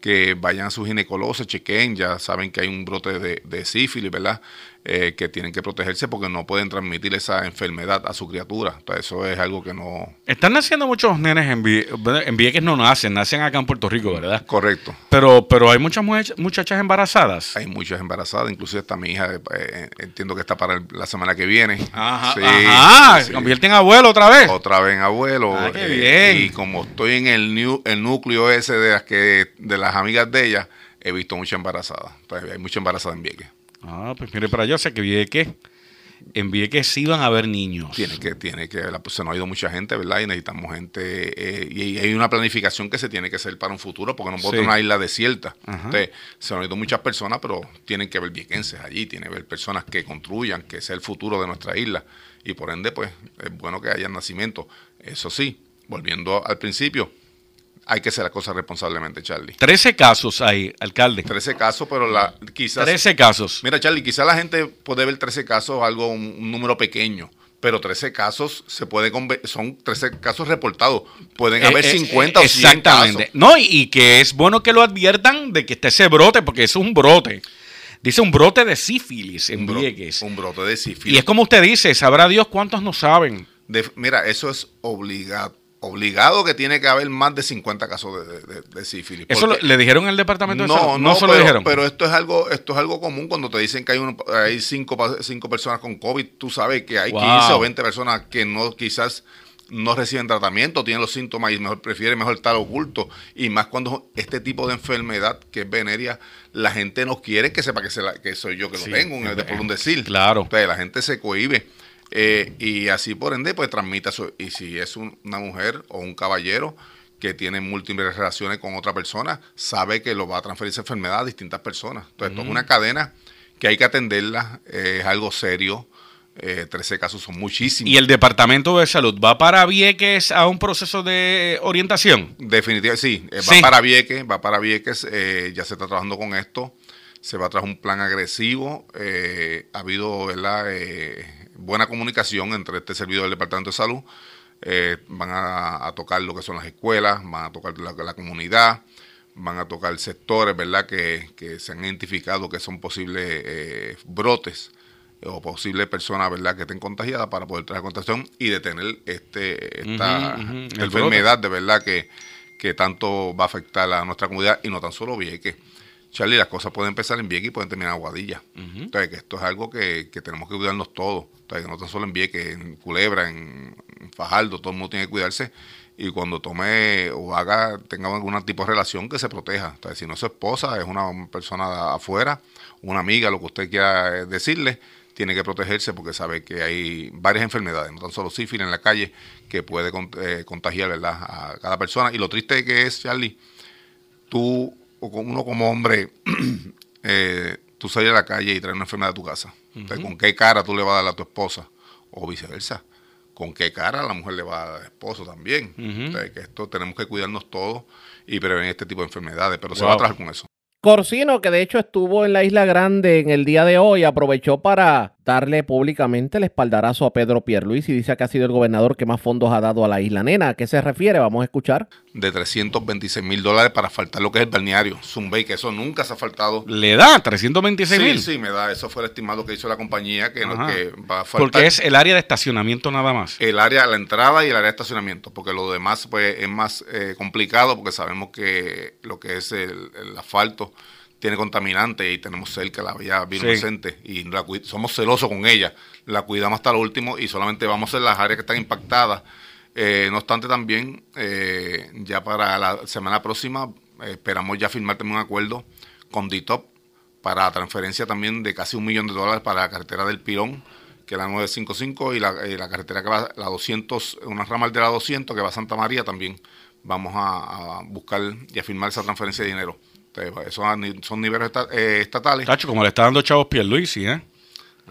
que vayan a su ginecólogo, se chequeen, ya saben que hay un brote de, de sífilis, ¿verdad? Eh, que tienen que protegerse porque no pueden transmitir esa enfermedad a su criatura. Entonces, eso es algo que no... Están naciendo muchos nenes en, Vie- en Vieques, no nacen, nacen acá en Puerto Rico, ¿verdad? Correcto. Pero, pero hay muchas much- muchachas embarazadas. Hay muchas embarazadas, inclusive está mi hija, eh, entiendo que está para el- la semana que viene. Ajá, Sí, ajá, sí, se sí. convierten en abuelo otra vez. Otra vez en abuelo. Ah, qué eh, bien. Y como estoy en el, el núcleo ese de las que de las amigas de ella, he visto muchas embarazadas. Entonces, hay muchas embarazadas en Vieques. Ah, pues mire para allá, o sea que Vieques, en Vieques sí van a haber niños. Tiene que, tiene que, pues, se nos ha ido mucha gente, ¿verdad? Y necesitamos gente, eh, y hay una planificación que se tiene que hacer para un futuro, porque no puedo Sí. tener una isla desierta. Ajá. Entonces, se nos han ido muchas personas, pero tienen que ver viequenses allí, tiene que ver personas que construyan, que sea el futuro de nuestra isla. Y por ende, pues, es bueno que haya nacimiento. Eso sí, volviendo al principio, hay que hacer las cosas responsablemente, Charlie. 13 casos hay, alcalde. 13 casos, pero la, quizás... 13 casos. Mira, Charlie, quizás la gente puede ver 13 casos algo, un, un número pequeño, pero 13 casos se puede son 13 casos reportados. Pueden Eh, haber eh, 50 o 100 Exactamente. casos. No, y, y que es bueno que lo adviertan de que está ese brote, porque es un brote. Dice un brote de sífilis en Un, bro- Vieques. un brote de sífilis. Y es como usted dice, sabrá Dios cuántos no saben. De- mira, eso es obligado. Obligado que tiene que haber más de 50 casos de, de- de sífilis. ¿Eso lo- le dijeron al departamento de no, salud? no, se lo pero, dijeron. pero esto es algo esto es algo común cuando te dicen que hay, un- hay cinco, cinco personas con COVID. Tú sabes que hay Wow. 15 o 20 personas que no quizás no reciben tratamiento, tienen los síntomas y mejor prefieren mejor estar oculto. Y más cuando este tipo de enfermedad que es venérea, la gente no quiere que sepa que, se la- que soy yo que Sí, lo tengo, un- por un decir. claro. La gente se cohíbe. Eh, y así por ende, pues transmite eso. Y si es un- una mujer o un caballero que tiene múltiples relaciones con otra persona, sabe que lo va a transferir esa enfermedad a distintas personas. Entonces, esto es una cadena que hay que atenderla, eh, es algo serio. Eh, 13 casos son muchísimos. ¿Y el departamento de salud va para Vieques a un proceso de orientación? Definitivamente, sí. eh, Sí. Va para Vieques, va para Vieques, eh, ya se está trabajando con esto. Se va a traer un plan agresivo. eh, ha habido ¿verdad? Eh, buena comunicación entre este servidor del Departamento de Salud. Eh, van a, a tocar lo que son las escuelas, van a tocar la, la comunidad, van a tocar sectores ¿verdad? Que, que se han identificado que son posibles eh, brotes o posibles personas ¿verdad? que estén contagiadas para poder traer contagiación y detener este, esta enfermedad de verdad que, que tanto va a afectar a nuestra comunidad y no tan solo Vieques. Charlie, las cosas pueden empezar en Vieques y pueden terminar en Aguadilla. Entonces, que esto es algo que, que tenemos que cuidarnos todos. Entonces, que no tan solo en Vieques, en Culebra, en, Fajardo, todo el mundo tiene que cuidarse. Y cuando tome o haga, tenga algún tipo de relación, que se proteja. Entonces, si no es su esposa, es una persona afuera, una amiga, lo que usted quiera eh, decirle, tiene que protegerse porque sabe que hay varias enfermedades, no tan solo sífilis en la calle, que puede eh, contagiar ¿verdad? a cada persona. Y lo triste que es, Charlie, tú, uno como hombre, eh, tú salir a la calle y traer una enfermedad a tu casa. Entonces, ¿con qué cara tú le vas a dar a tu esposa? O viceversa. ¿Con qué cara la mujer le va a dar al esposo también? Entonces, que esto tenemos que cuidarnos todos y prevenir este tipo de enfermedades, pero se va a trabajar con eso. Corsino, que de hecho estuvo en la Isla Grande en el día de hoy, aprovechó para darle públicamente el espaldarazo a Pedro Pierluisi y dice que ha sido el gobernador que más fondos ha dado a la Isla Nena. ¿A qué se refiere? Vamos a escuchar. De 326 mil dólares para faltar lo que es el balneario, Zumbay, que eso nunca se ha faltado. ¿Le da 326 Sí, mil? sí, me da. Eso fue el estimado que hizo la compañía, que, no, que va a faltar. Porque es el área de estacionamiento nada más. el área, la entrada y el área de estacionamiento, porque lo demás pues es más eh, complicado porque sabemos que lo que es el, el asfalto tiene contaminantes y tenemos cerca la vía bien Sí. y la somos celosos con ella, la cuidamos hasta lo último y solamente vamos en las áreas que están impactadas. Eh, no obstante también, eh, ya para la semana próxima eh, esperamos ya firmar también un acuerdo con DITOP para transferencia también de casi un millón de dólares para la carretera del Pirón, que es la 955, y la, eh, la carretera que va, la 200, una ramal de la 200 que va a Santa María también. Vamos a, a buscar y a firmar esa transferencia de dinero. Entonces, esos son niveles eh, estatales. Tacho, como le está dando chavos Pierluisi, ¿eh?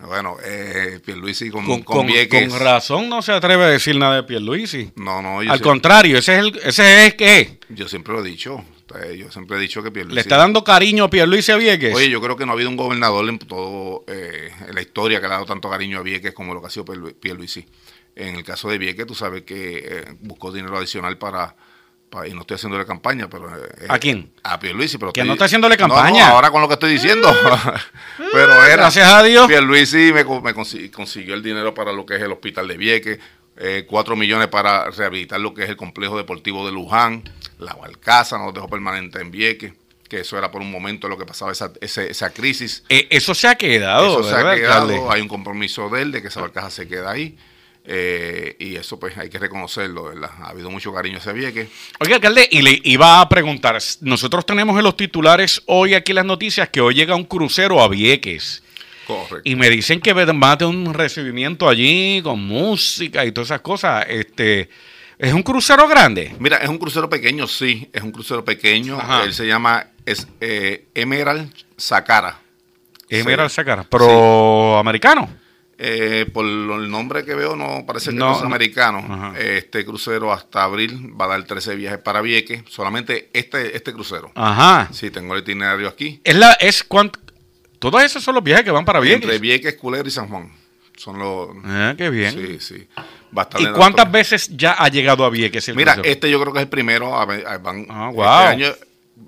Bueno, eh, Pierluisi con, Con, Vieques. con razón no se atreve a decir nada de Pierluisi. No, no, yo, Al contrario, ese es el, ese es que yo siempre lo he dicho. Entonces, yo siempre he dicho que Pierluisi... le está dando cariño a Pierluisi a Vieques. Oye, yo creo que no ha habido un gobernador en todo eh, en la historia que le ha dado tanto cariño a Vieques como lo que ha sido Pierlu- Pierluisi. En el caso de Vieques, tú sabes que eh, buscó dinero adicional para- y no estoy haciéndole campaña, pero eh, ¿A quién? A Pierluisi, pero Que estoy- no está haciéndole No, no, campaña. ahora con lo que estoy diciendo. pero era Gracias a Dios. Pierluisi me, me consi- consiguió el dinero para lo que es el hospital de Vieques, eh, cuatro millones para rehabilitar lo que es el complejo deportivo de Luján, la Balcaza nos dejó permanente en Vieques, que eso era por un momento lo que pasaba esa, ese- esa crisis. Eh, eso se ha quedado. Eso se ha ¿verdad, quedado, alcalde? hay un compromiso de él de que esa barcaza se queda ahí. Eh, y eso pues hay que reconocerlo, ¿verdad? Ha habido mucho cariño hacia Vieques. Oiga, alcalde, y le iba a preguntar, nosotros tenemos en los titulares hoy aquí las noticias que hoy llega un crucero a Vieques. Correcto. Y me dicen que van a tener un recibimiento allí con música y todas esas cosas. Este, ¿Es un crucero grande? Mira, es un crucero pequeño, sí, es un crucero pequeño. Ajá. Él se llama es, eh, Emerald Sakara. Emerald Sí. Sacara, pero americano. Eh, por el nombre que veo, no parece que No, es no. americano. Ajá. Este crucero hasta abril va a dar 13 viajes para Vieques, solamente este, este crucero. Ajá. Sí, tengo el itinerario aquí. Es la, es cuant- todos esos son los viajes que van para Vieques. Entre Vieques, Culebra y San Juan. Son los... Ah, qué bien. Sí, sí. ¿Y cuántas veces ya ha llegado a Vieques el Mira, crucero? este yo creo que es el primero. a a- van- Ah, este wow. año-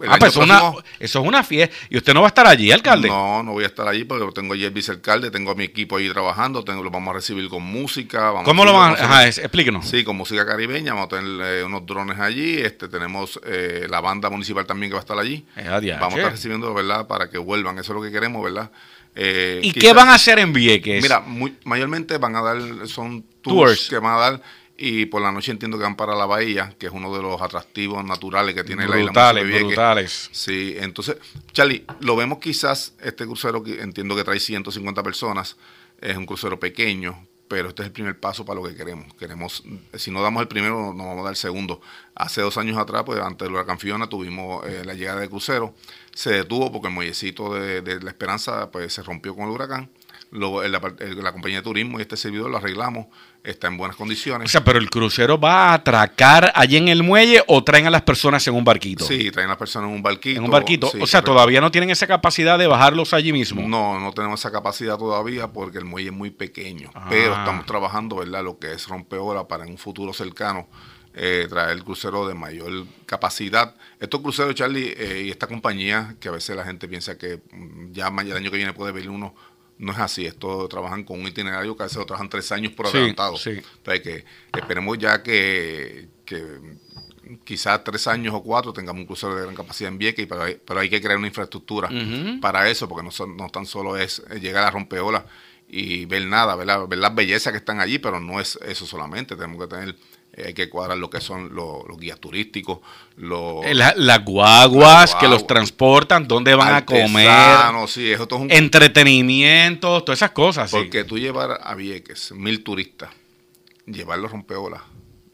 el Ah, pues eso, es una, eso es una fiesta. ¿Y usted no va a estar allí, alcalde? No, no voy a estar allí porque tengo allí el vicealcalde, tengo a mi equipo ahí trabajando, tengo, lo vamos a recibir con música. Vamos ¿Cómo a lo van a...? Ajá, explíquenos. Sí, con música caribeña, vamos a tener eh, unos drones allí, este tenemos eh, la banda municipal también que va a estar allí. Eh. Vamos a estar recibiendo, ¿verdad? Para que vuelvan, eso es lo que queremos, ¿verdad? Eh, ¿Y quizás- qué van a hacer en Vieques? Mira, muy- mayormente van a dar, son tours, Tours. que van a dar y por la noche entiendo que van para la bahía, que es uno de los atractivos naturales que tiene la isla brutales, brutales. Sí, entonces, Charlie, lo vemos quizás, este crucero que entiendo que trae 150 personas, es un crucero pequeño, pero este es el primer paso para lo que queremos. Queremos, si no damos el primero, no vamos a dar el segundo. Hace dos años atrás, pues antes del huracán Fiona, tuvimos eh, la llegada del crucero, se detuvo porque el muellecito de, de la Esperanza pues se rompió con el huracán. Luego, en la, la compañía de turismo y este servidor lo arreglamos, está en buenas O condiciones. sea, pero el crucero va a atracar allí en el muelle o traen a las personas en un barquito. Sí, traen a las personas en un barquito. En un barquito. sí, o sea, todavía no tienen esa capacidad de bajarlos allí mismo. No, no tenemos esa capacidad todavía porque el muelle es muy pequeño. Ah. Pero estamos trabajando, ¿verdad? Lo que es rompeola para en un futuro cercano eh, traer el crucero de mayor capacidad. Estos cruceros, Charlie, eh, y esta compañía, que a veces la gente piensa que mm, ya el año que viene puede venir uno. No es así, esto trabajan con un itinerario que a veces lo trabajan tres años por Sí, adelantado. sí. Entonces, que esperemos ya que, que quizás tres años o cuatro tengamos un crucero de gran capacidad en Vieques, pero hay, pero hay que crear una infraestructura para eso, porque no, son- no tan solo es llegar a rompeolas y ver nada, ver las bellezas que están allí, pero no es eso solamente, tenemos que tener, hay que cuadrar lo que son los, los guías turísticos, los Eh, la- las guaguas que los transportan, dónde van a comer, sí, eso todo es un entretenimiento, todas esas cosas. sí. Porque tú llevar a Vieques mil turistas, llevarlos rompeolas,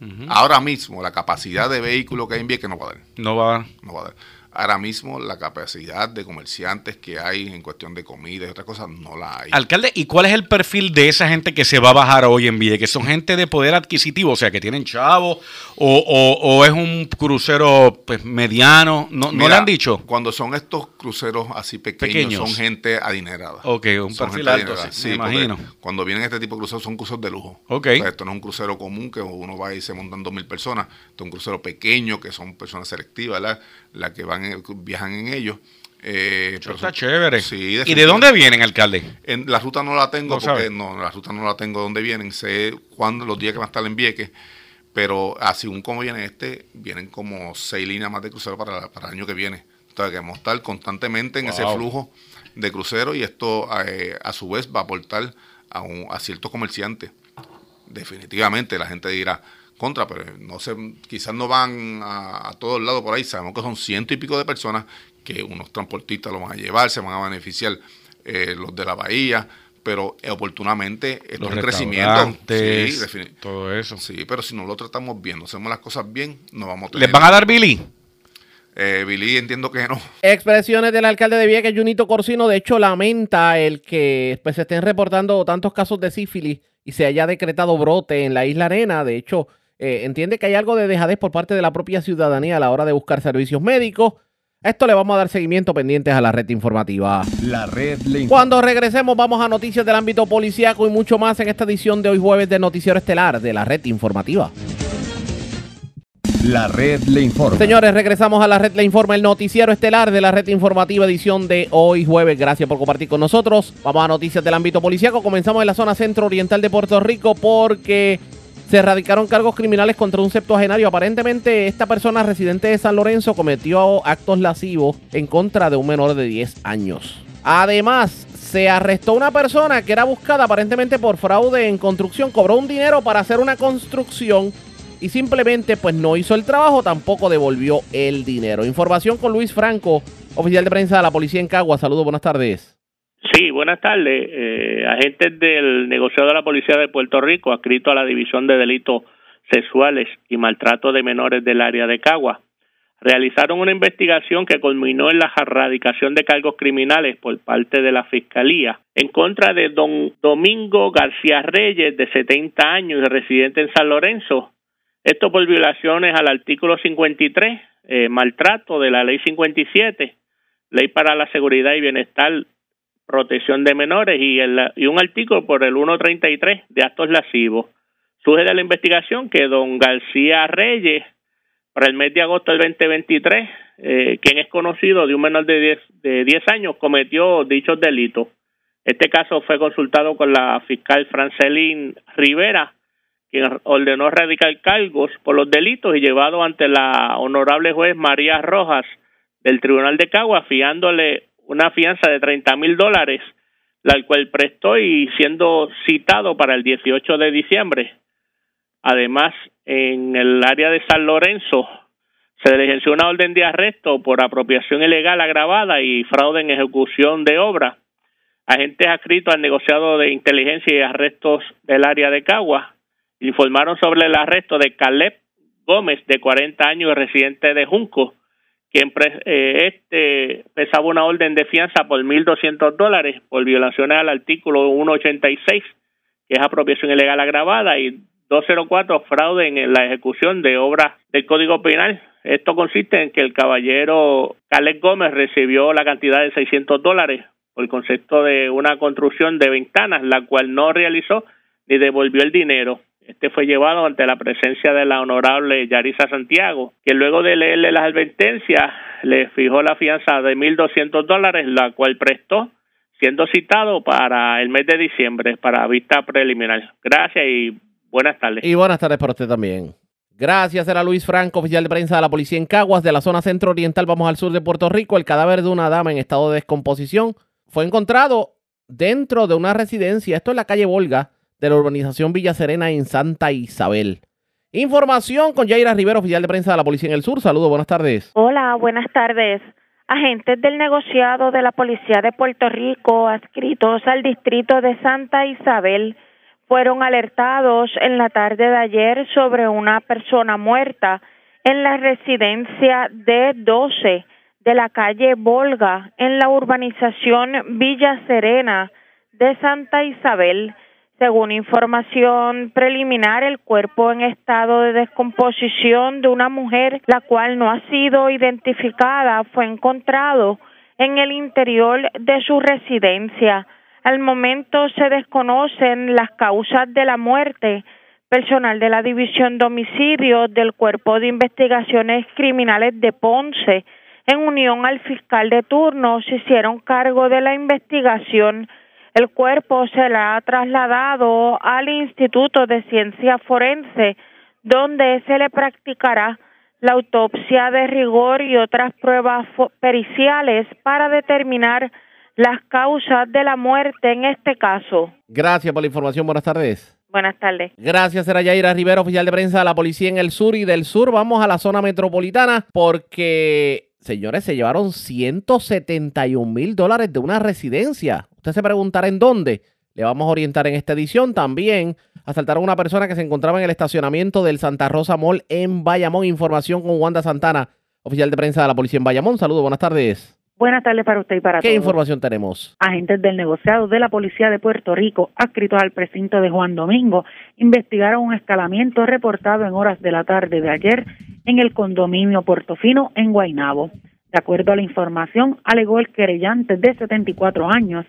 Ujú. ahora mismo la capacidad de vehículos que hay en Vieques no va a dar. No va. no va a dar. Ahora mismo la capacidad de comerciantes que hay en cuestión de comida y otras cosas no la hay. Alcalde, ¿y cuál es el perfil de esa gente que se va a bajar hoy en Vieques? ¿Son gente de poder adquisitivo, o sea, que tienen chavo, o, o- o es un crucero pues, mediano? ¿No, ¿no le han dicho? Cuando son estos cruceros así pequeños, Pequeños. son gente adinerada. Ok, un Son perfil alto, sí, me imagino. Cuando vienen este tipo de cruceros, son cruceros de lujo. Ok. O sea, esto no es un crucero común que uno va y se montan dos mil personas. Esto es un crucero pequeño, que son personas selectivas, ¿verdad? Las que van en- viajan en ellos. Eh, pero está chévere. Sí, ¿Y de dónde vienen, alcalde? En la ruta no la tengo No porque sabe. no, la ruta no la tengo dónde vienen, sé cuándo, los días que van a estar en Vieques, pero así un como viene este, vienen como seis líneas más de crucero para, para el año que viene. Entonces que vamos a estar constantemente en ese flujo de crucero y esto eh, a su vez va a aportar a, un- a ciertos comerciantes. Definitivamente la gente dirá contra, pero no sé, quizás no van a, a todos lados por ahí. Sabemos que son ciento y pico de personas que unos transportistas lo van a llevar, se van a beneficiar eh, los de la bahía, pero eh, oportunamente esto Los es crecimiento. Sí, todo eso. sí, pero si no lo tratamos bien, no hacemos las cosas bien, no vamos a tener. ¿Les van a dar Billy? Eh, Billy, entiendo que no. Expresiones del alcalde de Vieques, Junito Corsino, de hecho lamenta el que pues, se estén reportando tantos casos de sífilis y se haya decretado brote en la isla Arena. De hecho, eh, entiende que hay algo de dejadez por parte de la propia ciudadanía a la hora de buscar servicios médicos. A esto le vamos a dar seguimiento pendientes a la red informativa. La red. Cuando regresemos vamos a noticias del ámbito policíaco y mucho más en esta edición de hoy jueves del Noticiero Estelar de la red informativa. La red le informa. Señores, regresamos a la red Le Informa, el noticiero estelar de la red informativa edición de hoy jueves. Gracias por compartir con nosotros. Vamos a noticias del ámbito policiaco. Comenzamos en la zona centro-oriental de Puerto Rico porque se erradicaron cargos criminales contra un septuagenario. Aparentemente esta persona residente de San Lorenzo cometió actos lascivos en contra de un menor de 10 años. Además, se arrestó una persona que era buscada aparentemente por fraude en construcción. Cobró un dinero para hacer una construcción y simplemente pues no hizo el trabajo, tampoco devolvió el dinero. Información con Luis Franco, oficial de prensa de la policía en Cagua. Saludos, buenas tardes. Sí, buenas tardes. Eh, agentes del negociado de la Policía de Puerto Rico, adscrito a la División de Delitos Sexuales y Maltrato de Menores del área de Cagua, realizaron una investigación que culminó en la erradicación de cargos criminales por parte de la Fiscalía en contra de don Domingo García Reyes, de 70 años y residente en San Lorenzo. Esto por violaciones al artículo 53, eh, maltrato de la ley 57, ley para la seguridad y bienestar protección de menores y, el, y un artículo por el 133 de actos lascivos. Surge de la investigación que don García Reyes, para el mes de agosto del 2023, eh, quien es conocido de un menor de 10, de 10 años, cometió dichos delitos. Este caso fue consultado con la fiscal Francelín Rivera, quien ordenó radicar cargos por los delitos y llevado ante la honorable juez María Rojas del Tribunal de Cagua, fiándole una fianza de 30 mil dólares, la cual prestó y siendo citado para el 18 de diciembre. Además, en el área de San Lorenzo se le una orden de arresto por apropiación ilegal agravada y fraude en ejecución de obra. Agentes adscritos al negociado de inteligencia y arrestos del área de Cagua informaron sobre el arresto de Caleb Gómez, de 40 años, residente de Junco, quien eh, este pesaba una orden de fianza por 1.200 dólares por violaciones al artículo 186, que es apropiación ilegal agravada, y 204, fraude en la ejecución de obras del Código Penal. Esto consiste en que el caballero Caleb Gómez recibió la cantidad de 600 dólares por concepto de una construcción de ventanas, la cual no realizó ni devolvió el dinero. Este fue llevado ante la presencia de la honorable Yarisa Santiago, que luego de leerle las advertencias le fijó la fianza de 1.200 dólares, la cual prestó, siendo citado para el mes de diciembre para vista preliminar. Gracias y buenas tardes. Y buenas tardes para usted también. Gracias, era Luis Franco, oficial de prensa de la policía en Caguas, de la zona centro-oriental. Vamos al sur de Puerto Rico. El cadáver de una dama en estado de descomposición fue encontrado dentro de una residencia. Esto es la calle Volga de la urbanización Villa Serena en Santa Isabel. Información con Yaira Rivero, oficial de prensa de la Policía en el Sur. Saludos, buenas tardes. Hola, buenas tardes. Agentes del negociado de la Policía de Puerto Rico adscritos al distrito de Santa Isabel fueron alertados en la tarde de ayer sobre una persona muerta en la residencia D12 de la calle Volga en la urbanización Villa Serena de Santa Isabel. Según información preliminar, el cuerpo en estado de descomposición de una mujer, la cual no ha sido identificada, fue encontrado en el interior de su residencia. Al momento se desconocen las causas de la muerte. Personal de la División de del Cuerpo de Investigaciones Criminales de Ponce, en unión al fiscal de turno, se hicieron cargo de la investigación el cuerpo se le ha trasladado al Instituto de Ciencia Forense, donde se le practicará la autopsia de rigor y otras pruebas periciales para determinar las causas de la muerte en este caso. Gracias por la información. Buenas tardes. Buenas tardes. Gracias, era Yaira Rivera, oficial de prensa de la policía en el sur y del sur. Vamos a la zona metropolitana porque, señores, se llevaron 171 mil dólares de una residencia. Usted se preguntará en dónde. Le vamos a orientar en esta edición. También asaltaron a una persona que se encontraba en el estacionamiento del Santa Rosa Mall en Bayamón. Información con Wanda Santana, oficial de prensa de la policía en Bayamón. Saludos, buenas tardes. Buenas tardes para usted y para ¿Qué información tenemos? Agentes del negociado de la Policía de Puerto Rico, adscritos al precinto de Juan Domingo, investigaron un escalamiento reportado en horas de la tarde de ayer en el condominio Portofino en Guaynabo. De acuerdo a la información, alegó el querellante de 74 años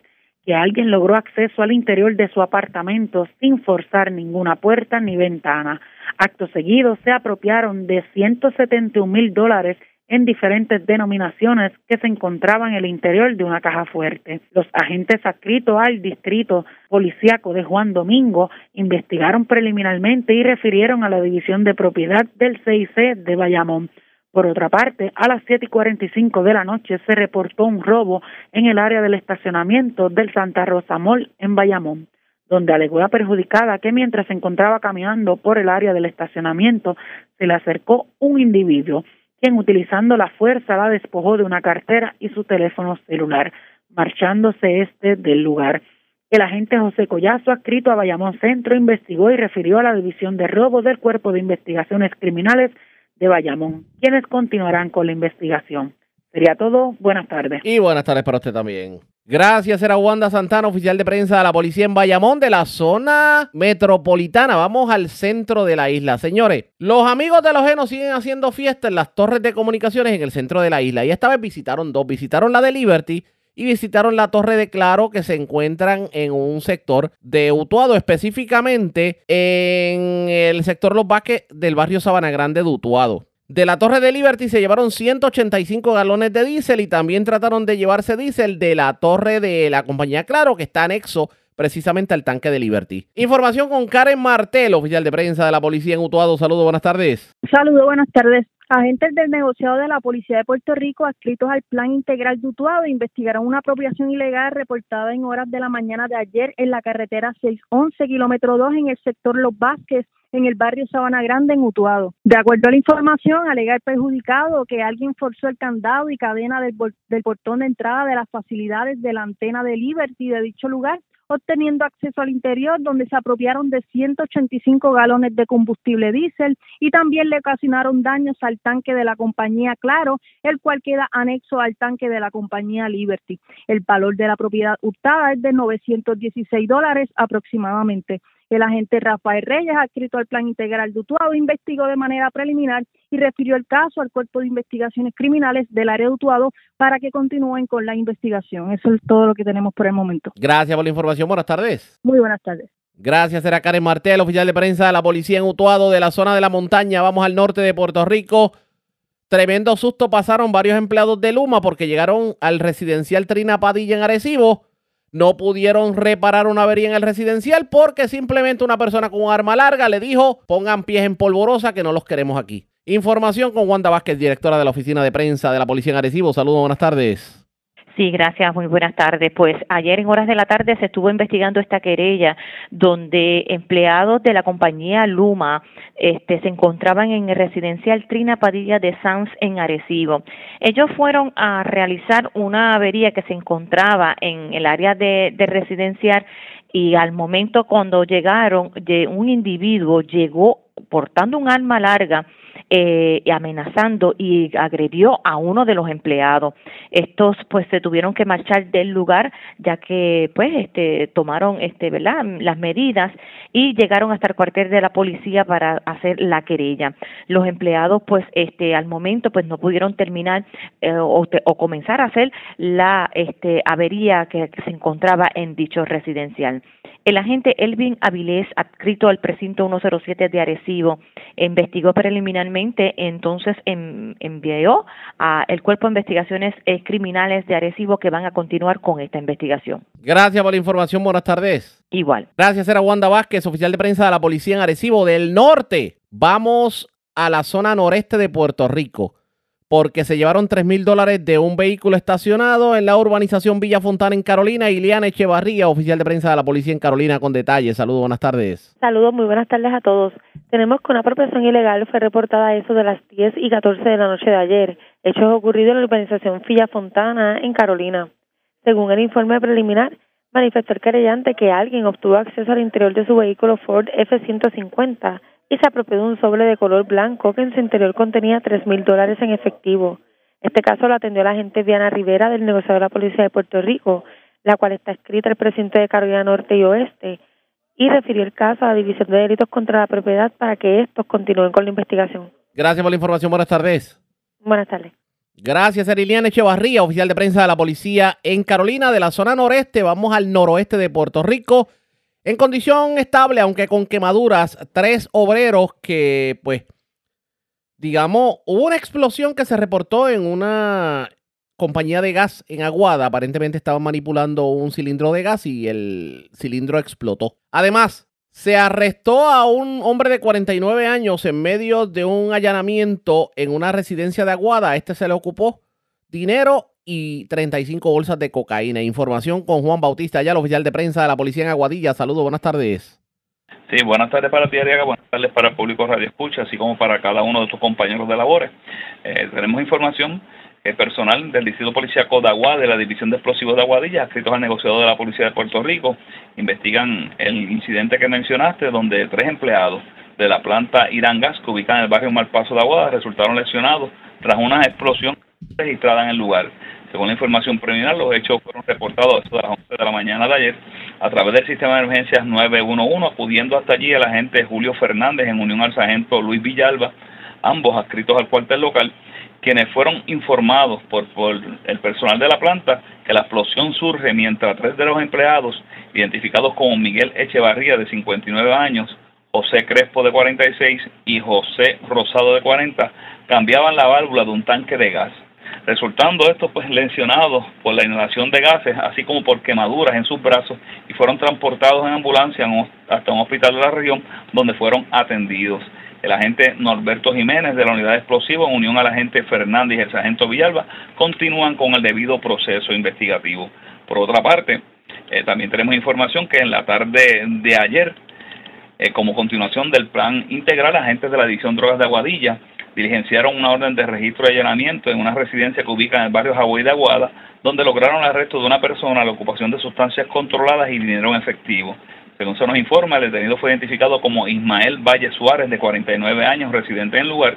que alguien logró acceso al interior de su apartamento sin forzar ninguna puerta ni ventana. Acto seguido se apropiaron de 171 mil dólares en diferentes denominaciones que se encontraban en el interior de una caja fuerte. Los agentes adscritos al distrito policíaco de Juan Domingo investigaron preliminarmente y refirieron a la División de Propiedad del CIC de Bayamón. Por otra parte, a las siete y 45 de la noche se reportó un robo en el área del estacionamiento del Santa Rosa Mall en Bayamón, donde alegó la perjudicada que mientras se encontraba caminando por el área del estacionamiento se le acercó un individuo, quien utilizando la fuerza la despojó de una cartera y su teléfono celular, marchándose este del lugar. El agente José Collazo, adscrito a Bayamón Centro, investigó y refirió a la División de Robo del Cuerpo de Investigaciones Criminales de Bayamón, quienes continuarán con la investigación. Sería todo. Buenas tardes. Y buenas tardes para usted también. Gracias, era Wanda Santana, oficial de prensa de la policía en Bayamón, de la zona metropolitana. Vamos al centro de la isla. Señores, los amigos de los genos siguen haciendo fiesta en las torres de comunicaciones en el centro de la isla. Y esta vez visitaron dos. Visitaron la de Liberty y visitaron la Torre de Claro que se encuentran en un sector de Utuado, específicamente en el sector Los Vaques del barrio Sabana Grande de Utuado. De la Torre de Liberty se llevaron 185 galones de diésel y también trataron de llevarse diésel de la torre de la compañía Claro que está anexo precisamente al tanque de Liberty. Información con Karen Martel, oficial de prensa de la policía en Utuado. Saludos, buenas tardes. Saludos, buenas tardes. Agentes del negociado de la Policía de Puerto Rico, adscritos al Plan Integral de Utuado, investigaron una apropiación ilegal reportada en horas de la mañana de ayer en la carretera 611, kilómetro 2, en el sector Los Vázquez, en el barrio Sabana Grande, en Utuado. De acuerdo a la información, alega el perjudicado que alguien forzó el candado y cadena del, del portón de entrada de las facilidades de la antena de Liberty de dicho lugar obteniendo acceso al interior, donde se apropiaron de 185 galones de combustible diésel y también le ocasionaron daños al tanque de la compañía Claro, el cual queda anexo al tanque de la compañía Liberty. El valor de la propiedad hurtada es de 916 dólares aproximadamente. El agente Rafael Reyes, adscrito al Plan Integral de Utuado, investigó de manera preliminar y refirió el caso al Cuerpo de Investigaciones Criminales del área de Utuado para que continúen con la investigación. Eso es todo lo que tenemos por el momento. Gracias por la información. Buenas tardes. Muy buenas tardes. Gracias, era Karen Martel, oficial de prensa de la policía en Utuado de la zona de la montaña. Vamos al norte de Puerto Rico. Tremendo susto pasaron varios empleados de Luma porque llegaron al residencial Trina Padilla en Arecibo no pudieron reparar una avería en el residencial porque simplemente una persona con un arma larga le dijo pongan pies en polvorosa que no los queremos aquí. Información con Wanda Vázquez, directora de la oficina de prensa de la Policía en Arecibo. Saludos, buenas tardes. Sí, gracias. Muy buenas tardes. Pues ayer en horas de la tarde se estuvo investigando esta querella donde empleados de la compañía Luma este, se encontraban en el residencial Trina Padilla de Sanz en Arecibo. Ellos fueron a realizar una avería que se encontraba en el área de, de residencial y al momento cuando llegaron, un individuo llegó portando un arma larga eh, amenazando y agredió a uno de los empleados. Estos pues se tuvieron que marchar del lugar ya que pues este tomaron este verdad las medidas y llegaron hasta el cuartel de la policía para hacer la querella. Los empleados pues este al momento pues no pudieron terminar eh, o, comenzar a hacer la este avería que se encontraba en dicho residencial. El agente Elvin Avilés, adscrito al precinto 107 de Arecibo, investigó preliminarmente, entonces envió a el Cuerpo de Investigaciones eh, Criminales de Arecibo que van a continuar con esta investigación. Gracias por la información, buenas tardes. Igual. Gracias, era Wanda Vázquez, oficial de prensa de la Policía en Arecibo del Norte. Vamos a la zona noreste de Puerto Rico porque se llevaron 3 mil dólares de un vehículo estacionado en la urbanización Villa Fontana en Carolina. Iliana Echevarría, oficial de prensa de la policía en Carolina, con detalles. Saludos, buenas tardes. Saludos, muy buenas tardes a todos. Tenemos que una apropiación ilegal fue reportada a eso de las 10 y 14 de la noche de ayer. Hechos ocurridos en la urbanización Villa Fontana en Carolina. Según el informe preliminar, manifestó el querellante que alguien obtuvo acceso al interior de su vehículo Ford F-150 y se apropió de un sobre de color blanco que en su interior contenía tres mil dólares en efectivo. Este caso lo atendió la agente Diana Rivera del negociador de la Policía de Puerto Rico, la cual está escrita al presidente de Carolina Norte y Oeste, y refirió el caso a la División de Delitos contra la Propiedad para que estos continúen con la investigación. Gracias por la información. Buenas tardes. Buenas tardes. Gracias, Eriliana Echevarría, oficial de prensa de la policía en Carolina, de la zona noreste. Vamos al noroeste de Puerto Rico. En condición estable, aunque con quemaduras, tres obreros que, pues, digamos, hubo una explosión que se reportó en una compañía de gas en Aguada. Aparentemente estaban manipulando un cilindro de gas y el cilindro explotó. Además, se arrestó a un hombre de 49 años en medio de un allanamiento en una residencia de Aguada. A este se le ocupó dinero y 35 bolsas de cocaína. Información con Juan Bautista, ya el oficial de prensa de la policía en Aguadilla. Saludos, buenas tardes. Sí, buenas tardes para ti, Ariaga, buenas tardes para el público Radio Escucha, así como para cada uno de tus compañeros de labores. Eh, tenemos información eh, personal del Distrito Policíaco de Aguada, de la División de Explosivos de Aguadilla, escritos al negociador de la Policía de Puerto Rico. Investigan el incidente que mencionaste, donde tres empleados de la planta Irán Gas, que ubican en el barrio Malpaso de Aguada, resultaron lesionados tras una explosión registrada en el lugar. Según la información preliminar, los hechos fueron reportados a las 11 de la mañana de ayer a través del sistema de emergencias 911, acudiendo hasta allí el agente Julio Fernández en unión al sargento Luis Villalba, ambos adscritos al cuartel local, quienes fueron informados por, por el personal de la planta que la explosión surge mientras tres de los empleados, identificados como Miguel Echevarría de 59 años, José Crespo de 46 y José Rosado de 40, cambiaban la válvula de un tanque de gas resultando estos pues lesionados por la inhalación de gases, así como por quemaduras en sus brazos y fueron transportados en ambulancia hasta un hospital de la región donde fueron atendidos. El agente Norberto Jiménez de la unidad de explosivos, en unión al agente Fernández y el sargento Villalba, continúan con el debido proceso investigativo. Por otra parte, eh, también tenemos información que en la tarde de ayer, eh, como continuación del plan integral, agentes de la División Drogas de Aguadilla diligenciaron una orden de registro y allanamiento en una residencia que ubica en el barrio Hawái de Aguada, donde lograron el arresto de una persona, la ocupación de sustancias controladas y dinero en efectivo. Según se nos informa, el detenido fue identificado como Ismael Valle Suárez, de 49 años, residente en el lugar,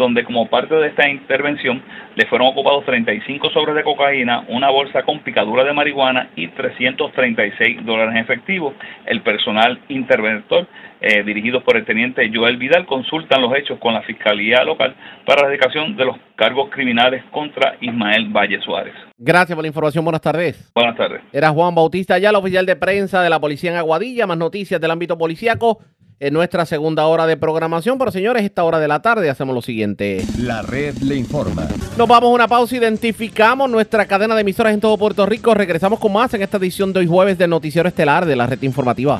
donde como parte de esta intervención le fueron ocupados 35 sobres de cocaína, una bolsa con picadura de marihuana y 336 dólares en efectivo. El personal interventor eh, dirigidos por el teniente Joel Vidal, consultan los hechos con la Fiscalía Local para la dedicación de los cargos criminales contra Ismael Valle Suárez. Gracias por la información. Buenas tardes. Buenas tardes. Era Juan Bautista ya, el oficial de prensa de la policía en Aguadilla. Más noticias del ámbito policíaco en nuestra segunda hora de programación. Pero señores, esta hora de la tarde hacemos lo siguiente. La red le informa. Nos vamos a una pausa, identificamos nuestra cadena de emisoras en todo Puerto Rico. Regresamos con más en esta edición de hoy jueves del Noticiero Estelar de la red informativa.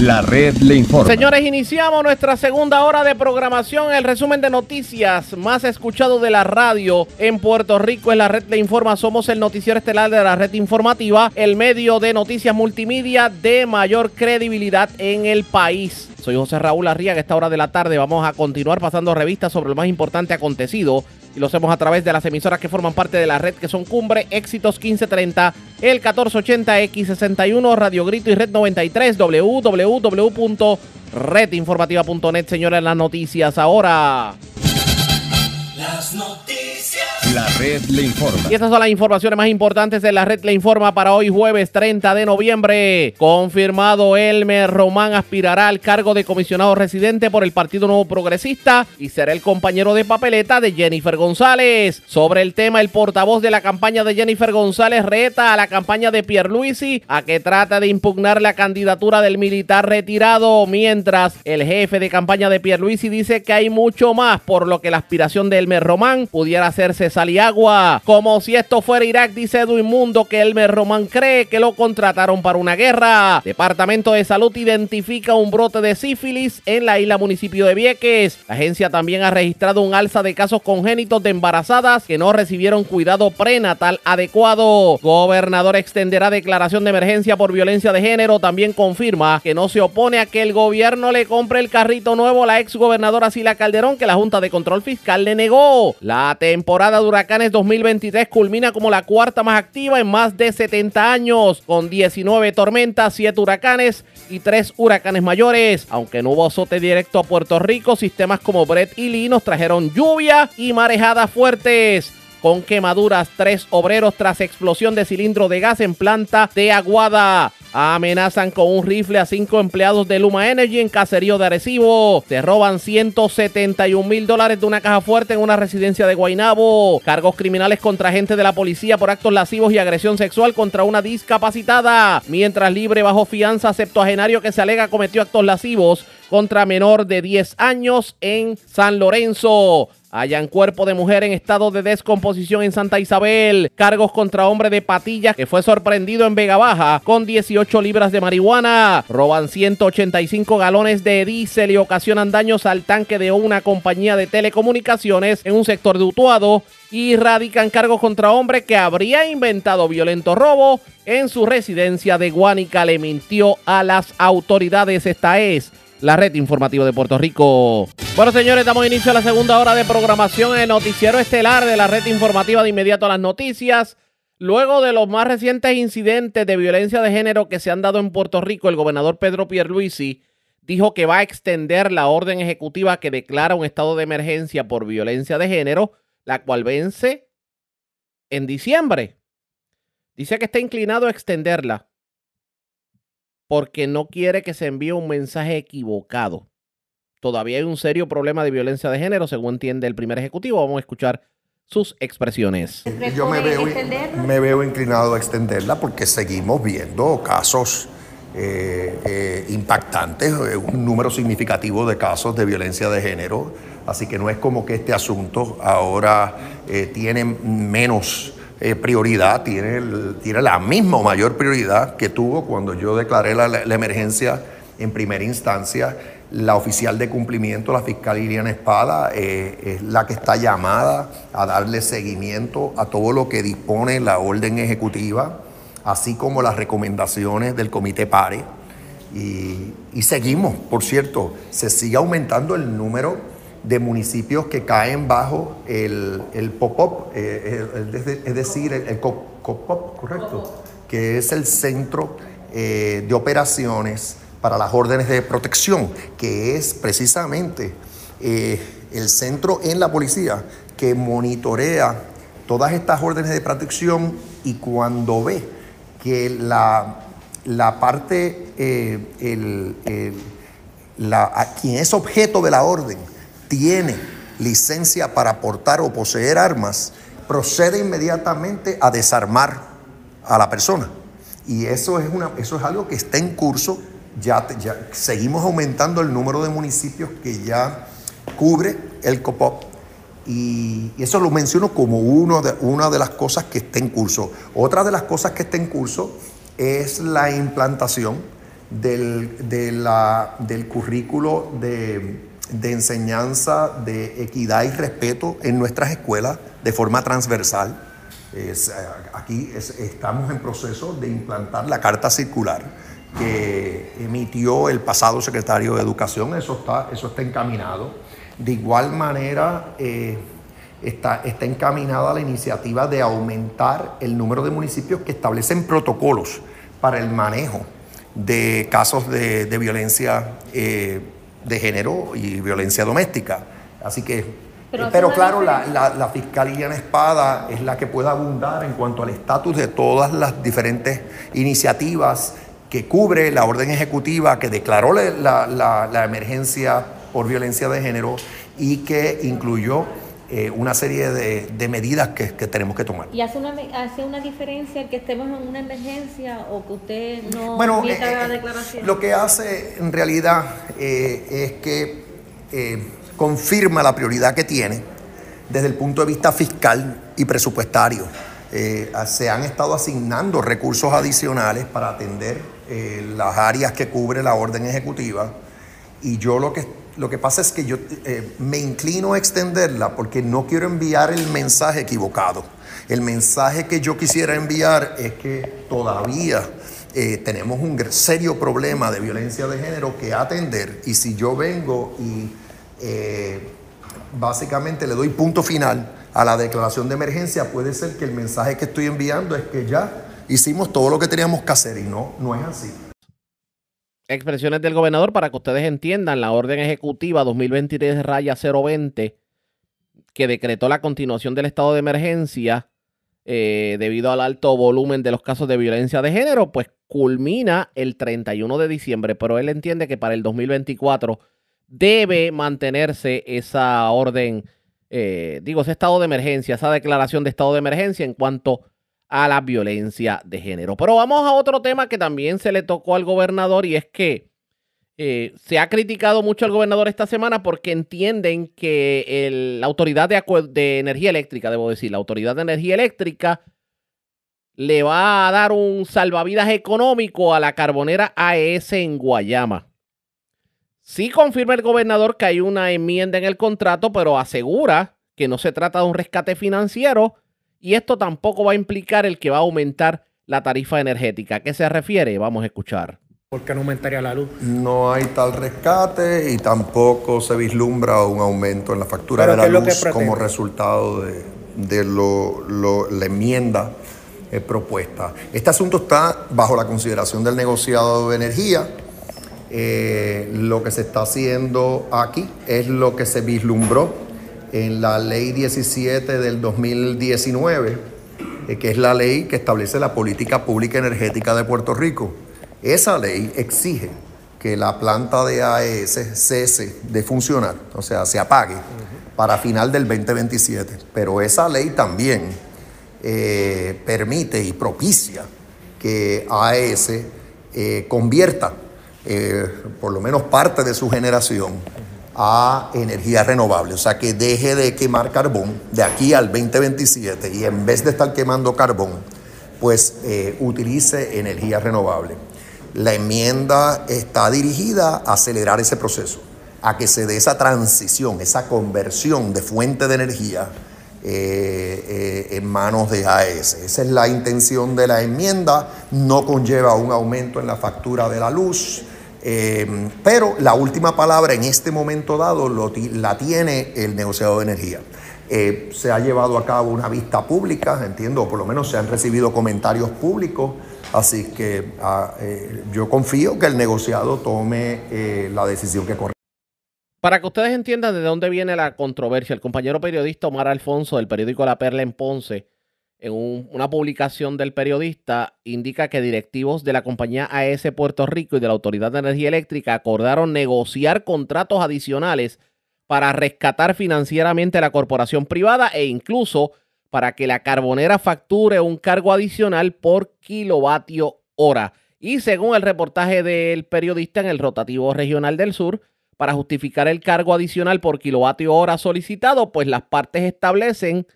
La red le informa. Señores, iniciamos nuestra segunda hora de programación. El resumen de noticias más escuchado de la radio en Puerto Rico es la red le informa. Somos el noticiero estelar de la red informativa, el medio de noticias multimedia de mayor credibilidad en el país. Soy José Raúl Arriaga. A esta hora de la tarde vamos a continuar pasando revistas sobre lo más importante acontecido y lo hacemos a través de las emisoras que forman parte de la red que son Cumbre, Éxitos 1530, el 1480X61, Radio Grito y Red 93, www.redinformativa.net. Señores, las noticias ahora. Las noticias. La red le informa. Y estas son las informaciones más importantes de la red le informa para hoy jueves 30 de noviembre. Confirmado Elmer Román aspirará al cargo de comisionado residente por el Partido Nuevo Progresista y será el compañero de papeleta de Jennifer González. Sobre el tema, el portavoz de la campaña de Jennifer González reta a la campaña de Pierluisi a que trata de impugnar la candidatura del militar retirado, mientras el jefe de campaña de Pierluisi dice que hay mucho más por lo que la aspiración de Elmer Román pudiera hacerse Saliagua. Como si esto fuera Irak, dice Edwin Mundo que Elmer Román cree que lo contrataron para una guerra. Departamento de Salud identifica un brote de sífilis en la isla municipio de Vieques. La agencia también ha registrado un alza de casos congénitos de embarazadas que no recibieron cuidado prenatal adecuado. Gobernador extenderá declaración de emergencia por violencia de género. También confirma que no se opone a que el gobierno le compre el carrito nuevo a la ex gobernadora Sila Calderón que la Junta de Control Fiscal le negó. La temporada de huracanes 2023 culmina como la cuarta más activa en más de 70 años, con 19 tormentas, 7 huracanes y 3 huracanes mayores. Aunque no hubo azote directo a Puerto Rico, sistemas como Brett y Lee nos trajeron lluvia y marejadas fuertes con quemaduras, tres obreros tras explosión de cilindro de gas en planta de Aguada. Amenazan con un rifle a cinco empleados de Luma Energy en caserío de Arecibo. Se roban 171 mil dólares de una caja fuerte en una residencia de Guainabo. Cargos criminales contra agentes de la policía por actos lascivos y agresión sexual contra una discapacitada. Mientras libre bajo fianza septuagenario que se alega cometió actos lascivos contra menor de 10 años en San Lorenzo. Hayan cuerpo de mujer en estado de descomposición en Santa Isabel. Cargos contra hombre de patillas que fue sorprendido en Vega Baja con 18 libras de marihuana. Roban 185 galones de diésel y ocasionan daños al tanque de una compañía de telecomunicaciones en un sector de Utuado. Y radican cargos contra hombre que habría inventado violento robo en su residencia de Guánica. Le mintió a las autoridades. Esta es la red informativa de Puerto Rico. Bueno, señores, damos inicio a la segunda hora de programación en el noticiero estelar de la red informativa de inmediato a las noticias. Luego de los más recientes incidentes de violencia de género que se han dado en Puerto Rico, el gobernador Pedro Pierluisi dijo que va a extender la orden ejecutiva que declara un estado de emergencia por violencia de género, la cual vence en diciembre. Dice que está inclinado a extenderla porque no quiere que se envíe un mensaje equivocado. todavía hay un serio problema de violencia de género, según entiende el primer ejecutivo. Vamos a escuchar sus expresiones. Yo me veo, me veo inclinado a extenderla porque seguimos viendo casos eh, eh, impactantes, eh, un número significativo de casos de violencia de género, así que no es como que este asunto ahora tiene menos prioridad, tiene, tiene la misma o mayor prioridad que tuvo cuando yo declaré la, la emergencia en primera instancia. La oficial de cumplimiento, la fiscal Iriana Espada, es la que está llamada a darle seguimiento a todo lo que dispone la orden ejecutiva así como las recomendaciones del Comité PARE. Y, seguimos, por cierto, se sigue aumentando el número de municipios que caen bajo el, el POPOP, eh, es decir, el, el COPOP, ¿correcto? Que es el Centro eh, de Operaciones para las Órdenes de Protección, que es precisamente eh, el centro en la policía que monitorea todas estas órdenes de protección y cuando ve que la, la parte, eh, el, la, quien es objeto de la orden tiene licencia para portar o poseer armas, procede inmediatamente a desarmar a la persona. Y eso es, una, eso es algo que está en curso. Ya, seguimos aumentando el número de municipios que ya cubre el COPOP y, eso lo menciono como uno de, una de las cosas que está en curso. Otra de las cosas que está en curso es la implantación del, del currículo de, enseñanza de equidad y respeto en nuestras escuelas de forma transversal. aquí estamos en proceso de implantar la carta circular que emitió el pasado secretario de Educación, eso está, eso está encaminado. De igual manera, eh, está, está encaminada la iniciativa de aumentar el número de municipios que establecen protocolos para el manejo de casos de, violencia eh, de género y violencia doméstica. Así que, pero, claro, la, la, Fiscalía en Espada es la que puede abundar en cuanto al estatus de todas las diferentes iniciativas que cubre la orden ejecutiva que declaró la, la emergencia por violencia de género y que incluyó eh, una serie de, medidas que, tenemos que tomar. ¿Y hace una, hace una diferencia que estemos en una emergencia o que usted no bueno, eh, la declaración? Lo que hace en realidad eh, es que confirma la prioridad que tiene desde el punto de vista fiscal y presupuestario. se han estado asignando recursos adicionales para atender las áreas que cubre la orden ejecutiva y yo lo que lo que pasa es que yo eh, me inclino a extenderla porque no quiero enviar el mensaje equivocado. El mensaje que yo quisiera enviar es que todavía eh, tenemos un serio problema de violencia de género que atender y si yo vengo y eh, básicamente le doy punto final a la declaración de emergencia, puede ser que el mensaje que estoy enviando es que ya hicimos todo lo que teníamos que hacer y no, no es así expresiones del gobernador para que ustedes entiendan la orden ejecutiva 2023 raya 020 que decretó la continuación del estado de emergencia eh, debido al alto volumen de los casos de violencia de género, pues culmina el 31 de diciembre, pero él entiende que para el 2024 debe mantenerse esa orden, eh, digo, ese estado de emergencia, esa declaración de estado de emergencia en cuanto a la violencia de género. Pero vamos a otro tema que también se le tocó al gobernador y es que eh, se ha criticado mucho al gobernador esta semana porque entienden que la autoridad de, de, energía eléctrica, debo decir, la autoridad de energía eléctrica le va a dar un salvavidas económico a la carbonera AES en Guayama. Sí confirma el gobernador que hay una enmienda en el contrato, pero asegura que no se trata de un rescate financiero, y esto tampoco va a implicar el que va a aumentar la tarifa energética. ¿A qué se refiere? Vamos a escuchar. ¿Por qué no aumentaría la luz? No hay tal rescate y tampoco se vislumbra un aumento en la factura de la luz como resultado de, la enmienda eh, propuesta. Este asunto está bajo la consideración del negociado de energía. Eh, lo que se está haciendo aquí es lo que se vislumbró en la ley 17 del 2019, eh, que es la ley que establece la política pública energética de Puerto Rico. Esa ley exige que la planta de AES cese de funcionar, o sea, se apague para final del 2027. Pero esa ley también eh, permite y propicia que AES eh, convierta por lo menos parte de su generación a energía renovable, o sea que deje de quemar carbón de aquí al 2027 y en vez de estar quemando carbón, pues eh, utilice energía renovable. La enmienda está dirigida a acelerar ese proceso, a que se dé esa transición, esa conversión de fuente de energía eh, en manos de AES. Esa es la intención de la enmienda, no conlleva un aumento en la factura de la luz, eh, pero la última palabra en este momento dado la tiene el negociado de energía. Eh, se ha llevado a cabo una vista pública, entiendo, por lo menos se han recibido comentarios públicos, así que ah, eh, yo confío que el negociado tome la decisión que corresponde. Para que ustedes entiendan de dónde viene la controversia, el compañero periodista Omar Alfonso del periódico La Perla en Ponce en una publicación del periodista, indica que directivos de la compañía AES Puerto Rico y de la Autoridad de Energía Eléctrica acordaron negociar contratos adicionales para rescatar financieramente a la corporación privada e incluso para que la carbonera facture un cargo adicional por kilovatio hora. Y según el reportaje del periodista en el rotativo regional del sur, para justificar el cargo adicional por kilovatio hora solicitado, pues las partes establecen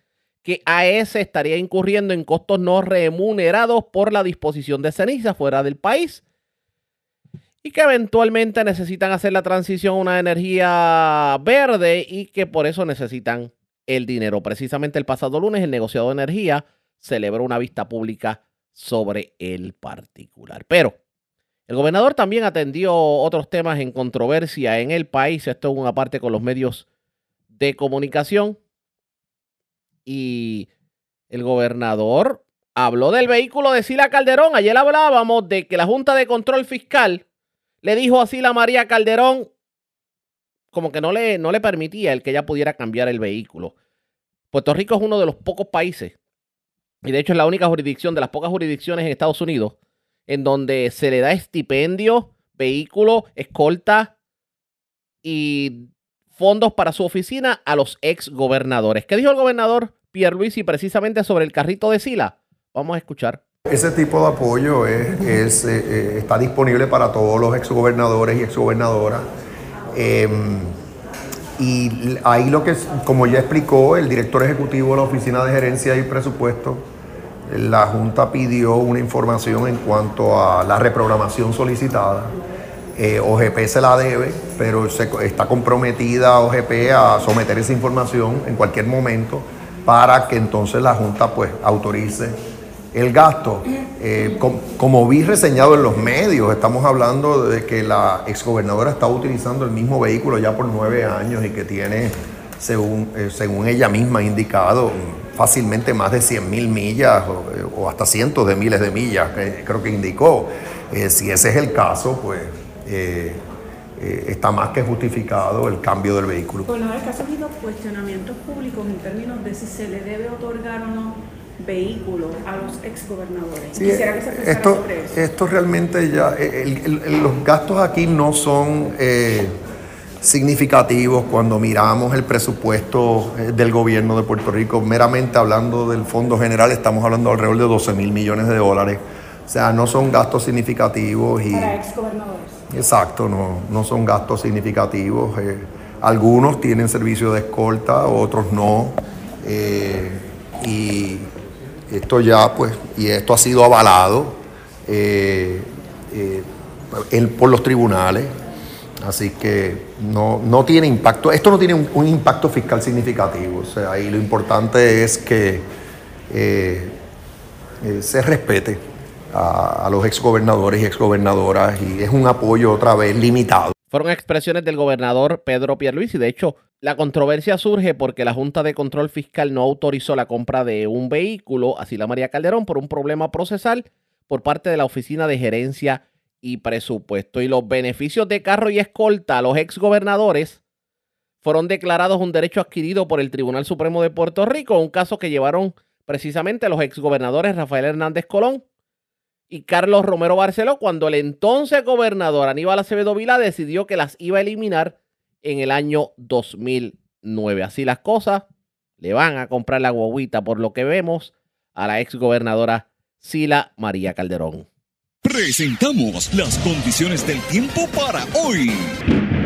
que AES estaría incurriendo en costos no remunerados por la disposición de ceniza fuera del país y que eventualmente necesitan hacer la transición a una energía verde y que por eso necesitan el dinero. Precisamente el pasado lunes el negociado de energía celebró una vista pública sobre el particular. Pero el gobernador también atendió otros temas en controversia en el país. Esto es una parte con los medios de comunicación y el gobernador habló del vehículo de Sila Calderón. Ayer hablábamos de que la Junta de Control Fiscal le dijo a Sila María Calderón como que no le, no le permitía el que ella pudiera cambiar el vehículo. Puerto Rico es uno de los pocos países, y de hecho es la única jurisdicción de las pocas jurisdicciones en Estados Unidos, en donde se le da estipendio, vehículo, escolta y fondos para su oficina a los ex gobernadores. ¿Qué dijo el gobernador Pierluisi precisamente sobre el carrito de Sila? Vamos a escuchar. Ese tipo de apoyo es, eh, eh, está disponible para todos los exgobernadores y exgobernadoras. Em, y ahí lo que, como ya explicó el director ejecutivo de la Oficina de Gerencia y Presupuesto, la Junta pidió una información en cuanto a la reprogramación solicitada eh, OGP se la debe, pero está comprometida OGP a someter esa información en cualquier momento para que entonces la Junta pues autorice el gasto. Eh, como vi reseñado en los medios, estamos hablando de que la exgobernadora está utilizando el mismo vehículo ya por nueve años y que tiene, según, eh, según ella misma ha indicado, fácilmente más de 100 mil millas o, hasta cientos de miles de millas, creo que indicó. si ese es el caso, pues eh, eh, está más que justificado el cambio del vehículo. Bueno, el caso ha habido cuestionamientos públicos en términos de si se le debe otorgar o no vehículos a los exgobernadores. Quisiera que se esto, esto realmente ya, los gastos aquí no son eh, significativos cuando miramos el presupuesto del gobierno de Puerto Rico. Meramente hablando del Fondo General, estamos hablando alrededor de 12 mil millones de dólares. O sea, no son gastos significativos. Y, Para exgobernadores. Exacto, no, no son gastos significativos. Eh, algunos tienen servicio de escolta, otros no. Eh, y esto ya, pues, y esto ha sido avalado eh, por los tribunales. Así que no, no, tiene impacto, esto no tiene un, impacto fiscal significativo. O sea, y lo importante es que se respete a, los exgobernadores y exgobernadoras y es un apoyo otra vez limitado. Fueron expresiones del gobernador Pedro Pierluisi. De hecho, la controversia surge porque la Junta de Control Fiscal no autorizó la compra de un vehículo a Sila María Calderón por un problema procesal por parte de la Oficina de Gerencia y Presupuesto. Y los beneficios de carro y escolta a los exgobernadores fueron declarados un derecho adquirido por el Tribunal Supremo de Puerto Rico, un caso que llevaron precisamente los exgobernadores Rafael Hernández Colón y Carlos Romero Barceló cuando el entonces gobernador Aníbal Acevedo Vila decidió que las iba a eliminar en el año 2009. Así las cosas, le van a comprar la guaguita por lo que vemos a la ex gobernadora Sila María Calderón. Presentamos las condiciones del tiempo para hoy.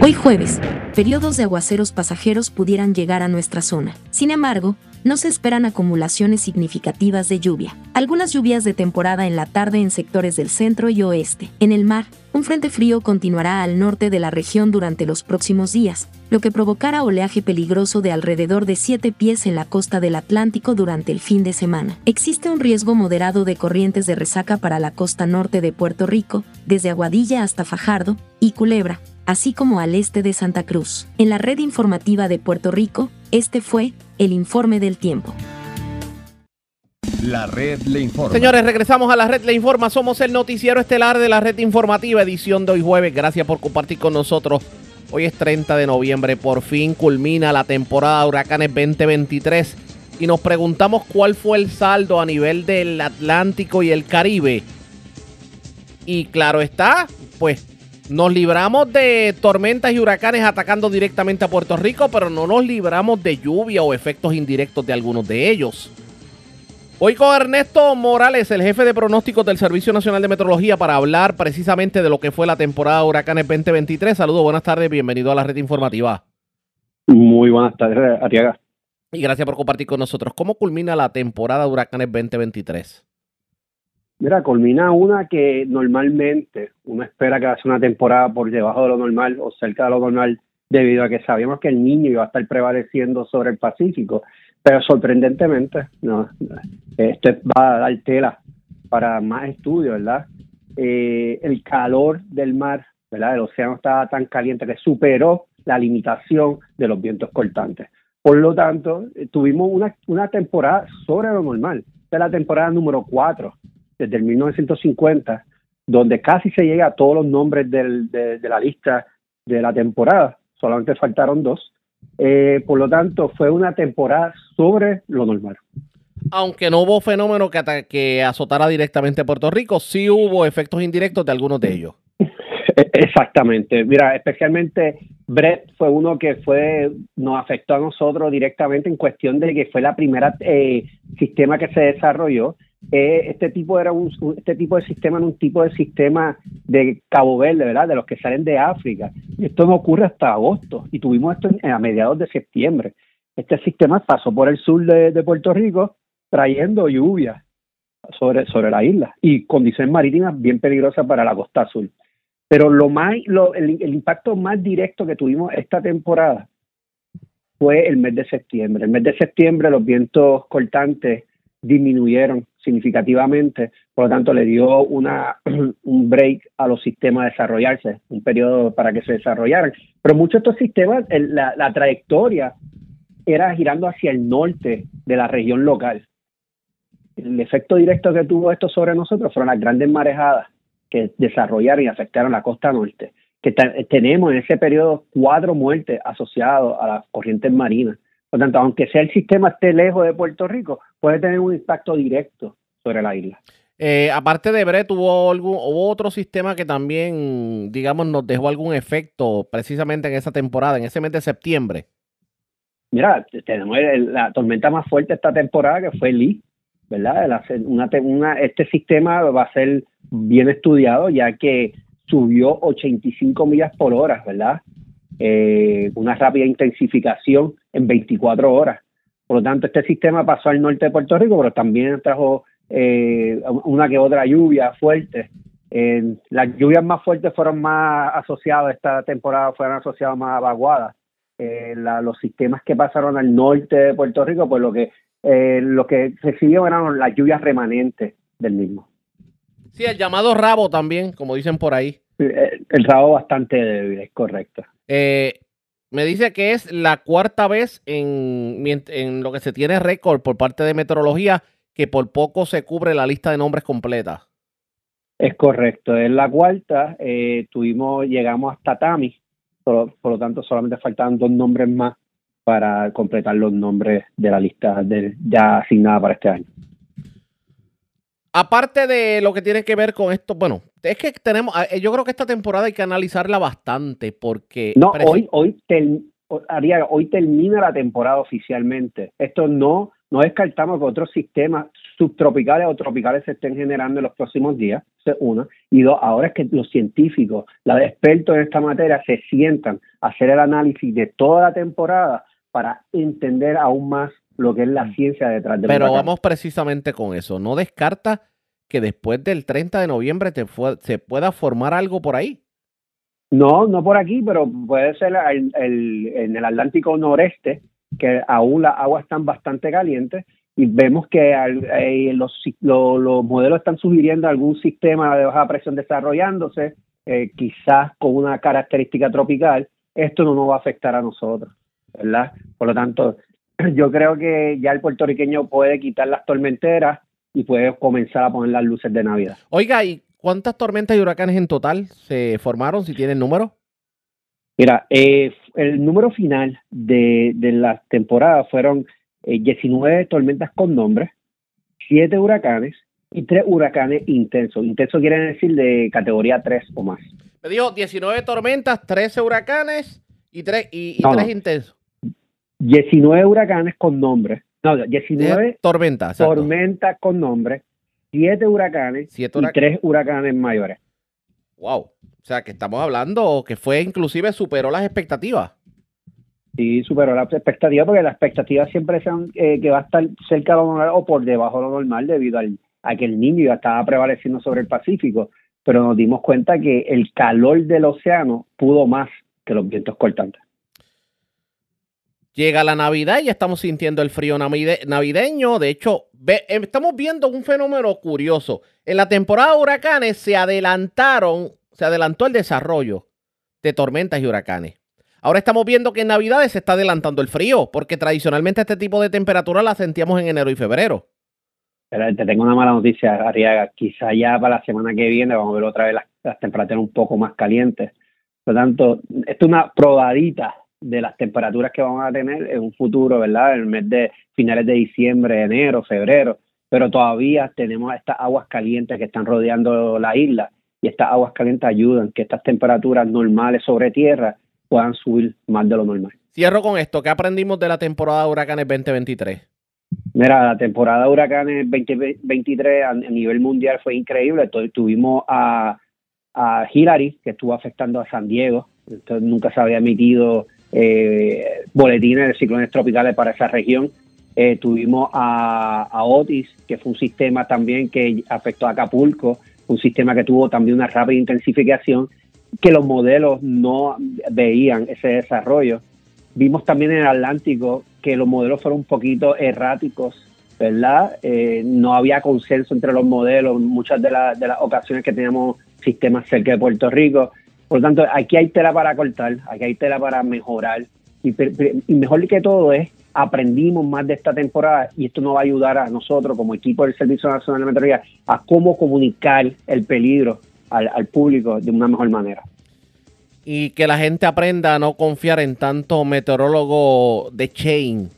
Hoy jueves, periodos de aguaceros pasajeros pudieran llegar a nuestra zona. Sin embargo, no se esperan acumulaciones significativas de lluvia. Algunas lluvias de temporada en la tarde en sectores del centro y oeste. En el mar, un frente frío continuará al norte de la región durante los próximos días, lo que provocará oleaje peligroso de alrededor de 7 pies en la costa del Atlántico durante el fin de semana. Existe un riesgo moderado de corrientes de resaca para la costa norte de Puerto Rico, desde Aguadilla hasta Fajardo y Culebra, así como al este de Santa Cruz. En la red informativa de Puerto Rico, este fue el informe del tiempo. La red le informa. Señores, regresamos a la red le informa. Somos el noticiero estelar de la red informativa, edición de hoy jueves. Gracias por compartir con nosotros. Hoy es 30 de noviembre. Por fin culmina la temporada de huracanes 2023. Y nos preguntamos cuál fue el saldo a nivel del Atlántico y el Caribe. Y claro está, pues nos libramos de tormentas y huracanes atacando directamente a Puerto Rico, pero no nos libramos de lluvia o efectos indirectos de algunos de ellos. Hoy con Ernesto Morales, el jefe de pronósticos del Servicio Nacional de Meteorología, para hablar precisamente de lo que fue la temporada de huracanes 2023. Saludos, buenas tardes, bienvenido a la red informativa. Muy buenas tardes, Ariaga. Y gracias por compartir con nosotros. ¿Cómo culmina la temporada de huracanes 2023? Mira, culmina una que normalmente uno espera que ser una temporada por debajo de lo normal o cerca de lo normal, debido a que sabíamos que el niño iba a estar prevaleciendo sobre el Pacífico, pero sorprendentemente, no, este va a dar tela para más estudios, ¿verdad? Eh, el calor del mar, ¿verdad? El océano estaba tan caliente que superó la limitación de los vientos cortantes. Por lo tanto, eh, tuvimos una, una temporada sobre lo normal. Esta es la temporada número 4 desde el 1950, donde casi se llega a todos los nombres de, la lista de la temporada, solamente faltaron dos. Eh, por lo tanto, fue una temporada sobre lo normal. Aunque no hubo fenómeno que, que azotara directamente a Puerto Rico, sí hubo efectos indirectos de algunos de ellos. Exactamente. Mira, especialmente Brett fue uno que fue nos afectó a nosotros directamente en cuestión de que fue la primera eh, sistema que se desarrolló este tipo era un, este tipo de sistema en un tipo de sistema de Cabo Verde, ¿verdad? De los que salen de África. Y esto no ocurre hasta agosto y tuvimos esto a mediados de septiembre. Este sistema pasó por el sur de, Puerto Rico trayendo lluvia sobre, sobre la isla y condiciones marítimas bien peligrosas para la costa sur. Pero lo más, lo, el, el impacto más directo que tuvimos esta temporada fue el mes de septiembre. El mes de septiembre los vientos cortantes disminuyeron significativamente, por lo tanto le dio una, un break a los sistemas a desarrollarse, un periodo para que se desarrollaran. Pero muchos de estos sistemas, la, trayectoria era girando hacia el norte de la región local. El efecto directo que tuvo esto sobre nosotros fueron las grandes marejadas que desarrollaron y afectaron la costa norte, que tenemos en ese periodo cuatro muertes asociadas a las corrientes marinas. Por tanto, aunque sea el sistema esté lejos de Puerto Rico, puede tener un impacto directo sobre la isla. Eh, aparte de Brett, ¿hubo, algún, otro sistema que también, digamos, nos dejó algún efecto precisamente en esa temporada, en ese mes de septiembre? Mira, tenemos la tormenta más fuerte esta temporada que fue Lee, ¿verdad? una, este sistema va a ser bien estudiado ya que subió 85 millas por hora, ¿verdad? Eh, una rápida intensificación en 24 horas. Por lo tanto, este sistema pasó al norte de Puerto Rico, pero también trajo eh, una que otra lluvia fuerte. Eh, las lluvias más fuertes fueron más asociadas, esta temporada fueron asociadas más a vaguadas. los sistemas que pasaron al norte de Puerto Rico, pues lo que, lo que recibió eran las lluvias remanentes del mismo. Sí, el llamado rabo también, como dicen por ahí. El rabo bastante débil, es correcto. Eh, me dice que es la cuarta vez en, en lo que se tiene récord por parte de meteorología que por poco se cubre la lista de nombres completa. Es correcto, es la cuarta. Eh, tuvimos, llegamos hasta Tami, por, por, lo tanto solamente faltaban dos nombres más para completar los nombres de la lista de, ya asignada para este año. Aparte de lo que tiene que ver con esto, bueno, es que tenemos, eh, yo creo que esta temporada hay que analizarla bastante porque... No, hoy, hoy, hoy termina la temporada oficialmente. Esto no, no descartamos que otros sistemas subtropicales o tropicales se estén generando en los próximos días, uno. Y dos, ahora es que los científicos, los expertos en esta materia, se sientan a hacer el análisis de toda la temporada para entender aún más lo que es la mm. ciencia detrás de Pero vamos precisamente con eso. ¿No descarta que después del 30 de noviembre te se pueda formar algo por ahí? No, no por aquí, pero puede ser en el Atlántico noreste, que aún las aguas están bastante calientes y vemos que eh, los, los, modelos están sugiriendo algún sistema de baja presión desarrollándose, eh, quizás con una característica tropical. Esto no nos va a afectar a nosotros, ¿verdad? Por lo tanto, yo creo que ya el puertorriqueño puede quitar las tormenteras y puede comenzar a poner las luces de Navidad. Oiga, ¿y cuántas tormentas y huracanes en total se formaron, si tienen número? Mira, eh, el número final de, de la temporada fueron 19 eh, tormentas con nombre, 7 huracanes y 3 huracanes intensos. Intenso quiere decir de categoría 3 o más. Me dijo 19 tormentas, 13 huracanes y 3, y, 3 intensos. 19 huracanes con nombre. No, 19 tormentas. Tormentas con nombre, 7 huracanes y 3 huracanes mayores. Wow. O sea, que estamos hablando que fue inclusive superó las expectativas. Sí, superó las expectativas porque las expectativas siempre son eh, que va a estar cerca de lo normal o por debajo de lo normal debido al, a que el niño ya estaba prevaleciendo sobre el Pacífico. Pero nos dimos cuenta que el calor del océano pudo más que los vientos cortantes. Llega la Navidad y ya estamos sintiendo el frío navideño. De hecho, estamos viendo un fenómeno curioso. En la temporada de huracanes se adelantaron, se adelantó el desarrollo de tormentas y huracanes. Ahora estamos viendo que en Navidades se está adelantando el frío, porque tradicionalmente este tipo de temperatura la sentíamos en enero y febrero. Pero te tengo una mala noticia, Arriaga. Quizá ya para la semana que viene vamos a ver otra vez las, las temperaturas un poco más calientes. Por lo tanto, esto es una probadita de las temperaturas que vamos a tener en un futuro, ¿verdad? En el mes de finales de diciembre, enero, febrero, pero todavía tenemos estas aguas calientes que están rodeando la isla y estas aguas calientes ayudan que estas temperaturas normales sobre tierra puedan subir más de lo normal. Cierro con esto, ¿qué aprendimos de la temporada de huracanes 2023? Mira, la temporada de huracanes 2023 a, nivel mundial fue increíble. Tuvimos a, a Hillary, que estuvo afectando a San Diego. Entonces, nunca se había emitido eh, boletines de ciclones tropicales para esa región. Eh, tuvimos a, Otis, que fue un sistema también que afectó a Acapulco, un sistema que tuvo también una rápida intensificación, que los modelos no veían ese desarrollo. Vimos también en el Atlántico que los modelos fueron un poquito erráticos, ¿verdad? Eh, no había consenso entre los modelos, muchas de, de las ocasiones que teníamos sistemas cerca de Puerto Rico, por lo tanto, aquí hay tela para cortar, aquí hay tela para mejorar. Y, mejor que todo es, aprendimos más de esta temporada y esto nos va a ayudar a nosotros como equipo del Servicio Nacional de Meteorología a cómo comunicar el peligro al, público de una mejor manera. Y que la gente aprenda a no confiar en tanto meteorólogo de chain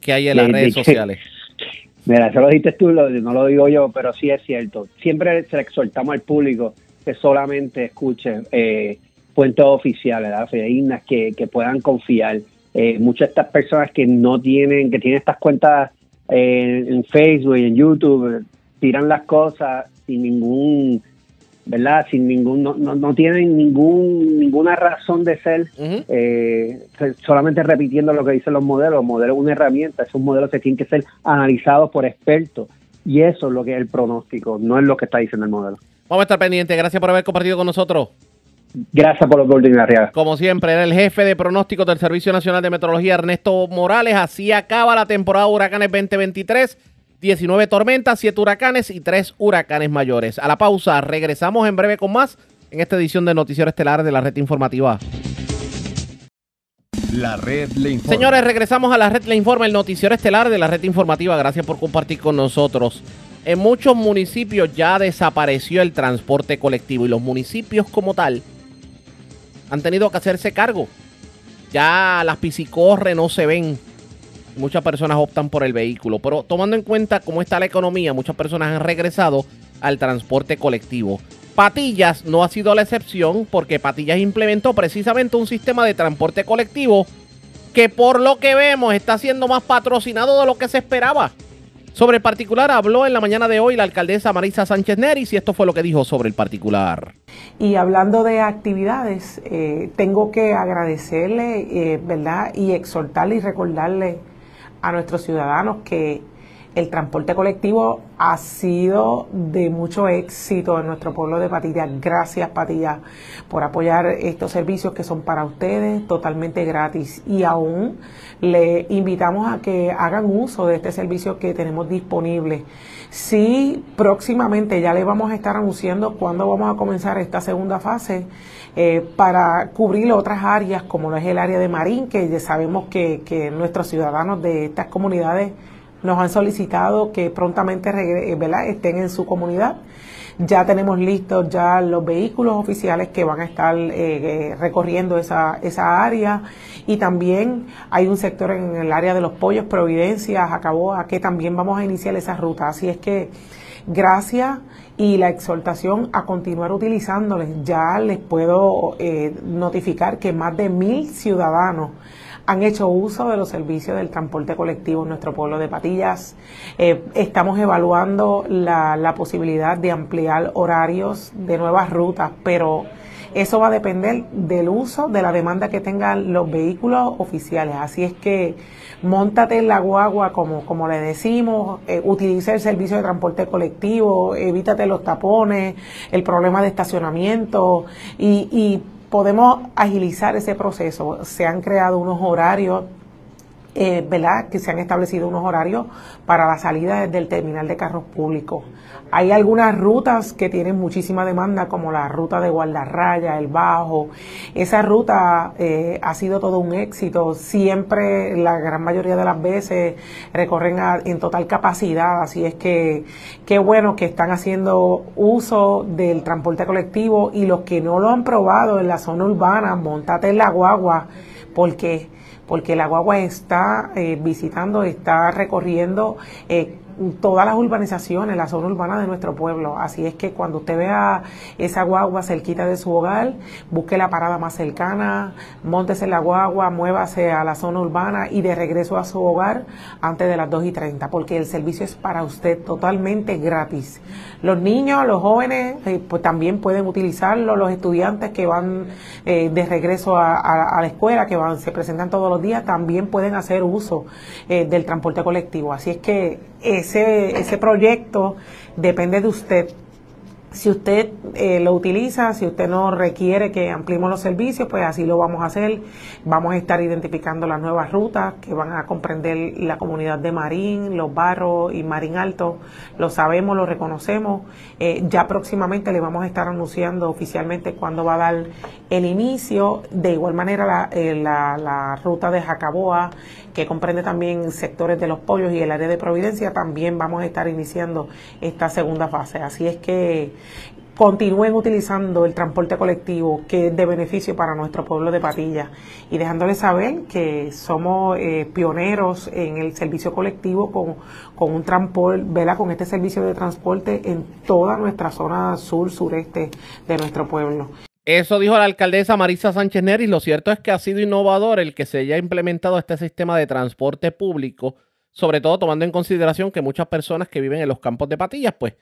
que hay en las redes sociales. Mira, eso lo dijiste tú, no lo digo yo, pero sí es cierto. Siempre se exhortamos al público que solamente escuchen eh, fuentes oficiales, ¿verdad? que, que puedan confiar. Eh, muchas de estas personas que no tienen, que tienen estas cuentas eh, en Facebook y en YouTube, tiran las cosas sin ningún, ¿verdad? Sin ningún, no, no, tienen ningún, ninguna razón de ser, eh, solamente repitiendo lo que dicen los modelos. Los modelos una herramienta, esos modelos que tienen que ser analizados por expertos. Y eso es lo que es el pronóstico, no es lo que está diciendo el modelo. Vamos a estar pendientes. Gracias por haber compartido con nosotros. Gracias por los Arriaga. Como siempre, era el jefe de pronósticos del Servicio Nacional de Meteorología, Ernesto Morales. Así acaba la temporada de huracanes 2023. 19 tormentas, 7 huracanes y 3 huracanes mayores. A la pausa, regresamos en breve con más en esta edición de Noticiero Estelar de la Red Informativa. La red le informa. Señores, regresamos a la red le informa, el noticiero estelar de la red informativa. Gracias por compartir con nosotros. En muchos municipios ya desapareció el transporte colectivo y los municipios como tal han tenido que hacerse cargo. Ya las piscicorre no se ven. muchas personas optan por el vehículo. Pero tomando en cuenta cómo está la economía, muchas personas han regresado al transporte colectivo. Patillas no ha sido la excepción porque Patillas implementó precisamente un sistema de transporte colectivo que por lo que vemos está siendo más patrocinado de lo que se esperaba. Sobre el particular habló en la mañana de hoy la alcaldesa Marisa Sánchez Neris y esto fue lo que dijo sobre el particular. Y hablando de actividades, eh, tengo que agradecerle, eh, ¿verdad? Y exhortarle y recordarle a nuestros ciudadanos que el transporte colectivo ha sido de mucho éxito en nuestro pueblo de Patilla. Gracias Patilla por apoyar estos servicios que son para ustedes totalmente gratis y aún le invitamos a que hagan uso de este servicio que tenemos disponible. Sí, próximamente ya le vamos a estar anunciando cuándo vamos a comenzar esta segunda fase eh, para cubrir otras áreas como lo es el área de Marín, que ya sabemos que, nuestros ciudadanos de estas comunidades nos han solicitado que prontamente eh, estén en su comunidad. Ya tenemos listos ya los vehículos oficiales que van a estar eh, recorriendo esa, esa área y también hay un sector en el área de los pollos, Providencia, a que también vamos a iniciar esa ruta. Así es que gracias y la exhortación a continuar utilizándoles. Ya les puedo notificar que más de mil ciudadanos han hecho uso de los servicios del transporte colectivo en nuestro pueblo de Patillas. Eh, estamos evaluando la, la posibilidad de ampliar horarios de nuevas rutas, pero eso va a depender del uso, de la demanda que tengan los vehículos oficiales. Así es que montate en la guagua, como, como le decimos, eh, utiliza el servicio de transporte colectivo, evítate los tapones, el problema de estacionamiento y podemos agilizar ese proceso. Se han creado unos horarios, eh, ¿verdad? Que se han establecido unos horarios para la salida desde el terminal de carros públicos. Hay algunas rutas que tienen muchísima demanda, como la ruta de Guardarraya, el Bajo. Esa ruta eh, ha sido todo un éxito. Siempre, la gran mayoría de las veces, recorren en total capacidad. Así es que qué bueno que están haciendo uso del transporte colectivo y los que no lo han probado en la zona urbana, montate en la guagua, porque porque la guagua está eh, visitando, está recorriendo eh, todas las urbanizaciones, la zona urbana de nuestro pueblo. Así es que cuando usted vea esa guagua cerquita de su hogar, busque la parada más cercana, montese la guagua, muévase a la zona urbana y de regreso a su hogar antes de las 2 y 30, porque el servicio es para usted totalmente gratis. Los niños, los jóvenes, eh, pues también pueden utilizarlo, los estudiantes que van eh, de regreso a, la escuela, que van, se presentan todos los días, también pueden hacer uso eh, del transporte colectivo. Así es que ese, ese proyecto depende de usted si usted eh, lo utiliza, si usted no requiere que ampliemos los servicios, pues así lo vamos a hacer. Vamos a estar identificando las nuevas rutas que van a comprender la comunidad de Marín, Los Barros y Marín Alto. Lo sabemos, lo reconocemos. Eh, ya próximamente le vamos a estar anunciando oficialmente cuándo va a dar el inicio. De igual manera, la, eh, la, la ruta de Jacaboa, que comprende también sectores de los pollos y el área de Providencia, también vamos a estar iniciando esta segunda fase. Así es que continúen utilizando el transporte colectivo que es de beneficio para nuestro pueblo de Patilla y dejándoles saber que somos eh, pioneros en el servicio colectivo con, con un transporte, ¿verdad? con este servicio de transporte en toda nuestra zona sur, sureste de nuestro pueblo. Eso dijo la alcaldesa Marisa Sánchez Neris. Lo cierto es que ha sido innovador el que se haya implementado este sistema de transporte público, sobre todo tomando en consideración que muchas personas que viven en los campos de Patillas, pues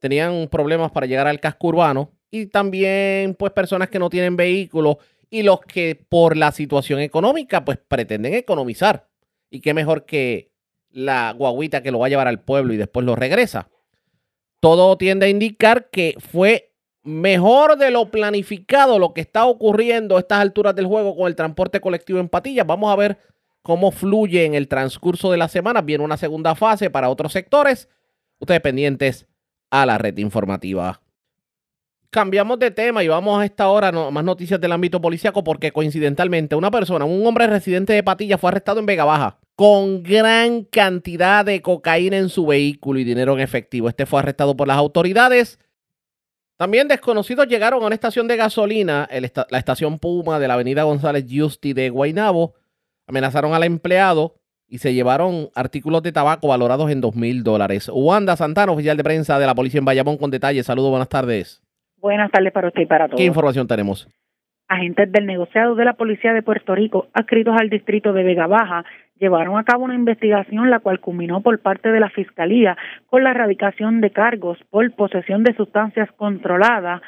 tenían problemas para llegar al casco urbano y también pues personas que no tienen vehículos y los que por la situación económica pues pretenden economizar. Y qué mejor que la guaguita que lo va a llevar al pueblo y después lo regresa. Todo tiende a indicar que fue mejor de lo planificado lo que está ocurriendo a estas alturas del juego con el transporte colectivo en patillas. Vamos a ver cómo fluye en el transcurso de la semana. Viene una segunda fase para otros sectores. Ustedes pendientes a la red informativa. Cambiamos de tema y vamos a esta hora más noticias del ámbito policíaco porque coincidentalmente una persona, un hombre residente de Patilla fue arrestado en Vega Baja con gran cantidad de cocaína en su vehículo y dinero en efectivo. Este fue arrestado por las autoridades. También desconocidos llegaron a una estación de gasolina, la estación Puma de la avenida González Justi de Guaynabo, amenazaron al empleado y se llevaron artículos de tabaco valorados en dos mil dólares. Wanda Santana, oficial de prensa de la policía en Bayamón, con detalles. Saludos, buenas tardes. Buenas tardes para usted y para todos. ¿Qué información tenemos? Agentes del negociado de la Policía de Puerto Rico, adscritos al distrito de Vega Baja, llevaron a cabo una investigación la cual culminó por parte de la Fiscalía con la erradicación de cargos por posesión de sustancias controladas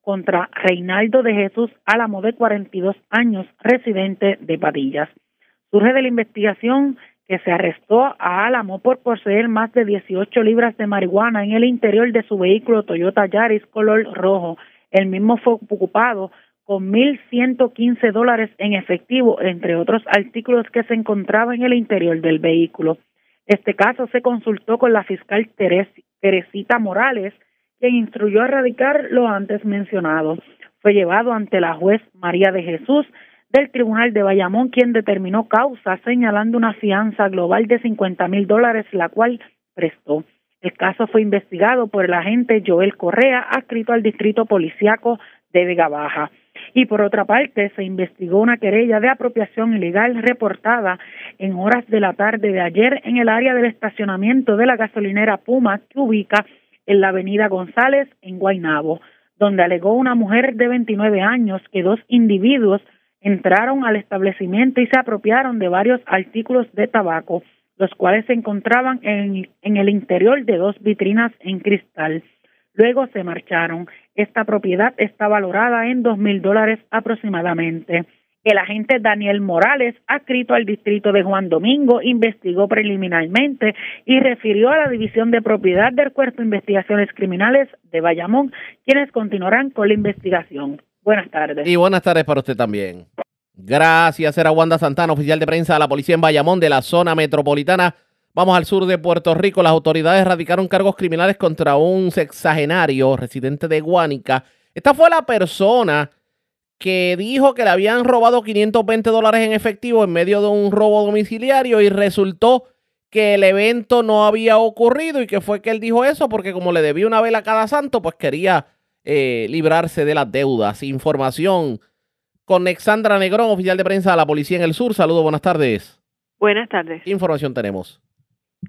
contra Reinaldo de Jesús Álamo, de 42 años, residente de Padillas. Surge de la investigación que se arrestó a Álamo por poseer más de 18 libras de marihuana en el interior de su vehículo Toyota Yaris color rojo. El mismo fue ocupado con 1.115 dólares en efectivo, entre otros artículos que se encontraban en el interior del vehículo. Este caso se consultó con la fiscal Teresita Morales, quien instruyó a erradicar lo antes mencionado. Fue llevado ante la juez María de Jesús del Tribunal de Bayamón, quien determinó causa señalando una fianza global de 50 mil dólares, la cual prestó. El caso fue investigado por el agente Joel Correa, adscrito al Distrito Policiaco de Vega Baja. Y por otra parte, se investigó una querella de apropiación ilegal reportada en horas de la tarde de ayer en el área del estacionamiento de la gasolinera Puma, que ubica en la avenida González, en Guaynabo, donde alegó una mujer de 29 años que dos individuos entraron al establecimiento y se apropiaron de varios artículos de tabaco, los cuales se encontraban en, en el interior de dos vitrinas en cristal. Luego se marcharon. Esta propiedad está valorada en dos mil dólares aproximadamente. El agente Daniel Morales, adscrito al distrito de Juan Domingo, investigó preliminarmente y refirió a la División de Propiedad del Cuerpo de Investigaciones Criminales de Bayamón, quienes continuarán con la investigación. Buenas tardes. Y buenas tardes para usted también. Gracias, era Wanda Santana, oficial de prensa de la policía en Bayamón de la zona metropolitana. Vamos al sur de Puerto Rico. Las autoridades radicaron cargos criminales contra un sexagenario residente de Guánica. Esta fue la persona que dijo que le habían robado 520 dólares en efectivo en medio de un robo domiciliario y resultó que el evento no había ocurrido y que fue que él dijo eso porque como le debía una vela a cada santo, pues quería eh, librarse de las deudas. Información con Alexandra Negrón, oficial de prensa de la Policía en el Sur. Saludos, buenas tardes. Buenas tardes. ¿Qué información tenemos?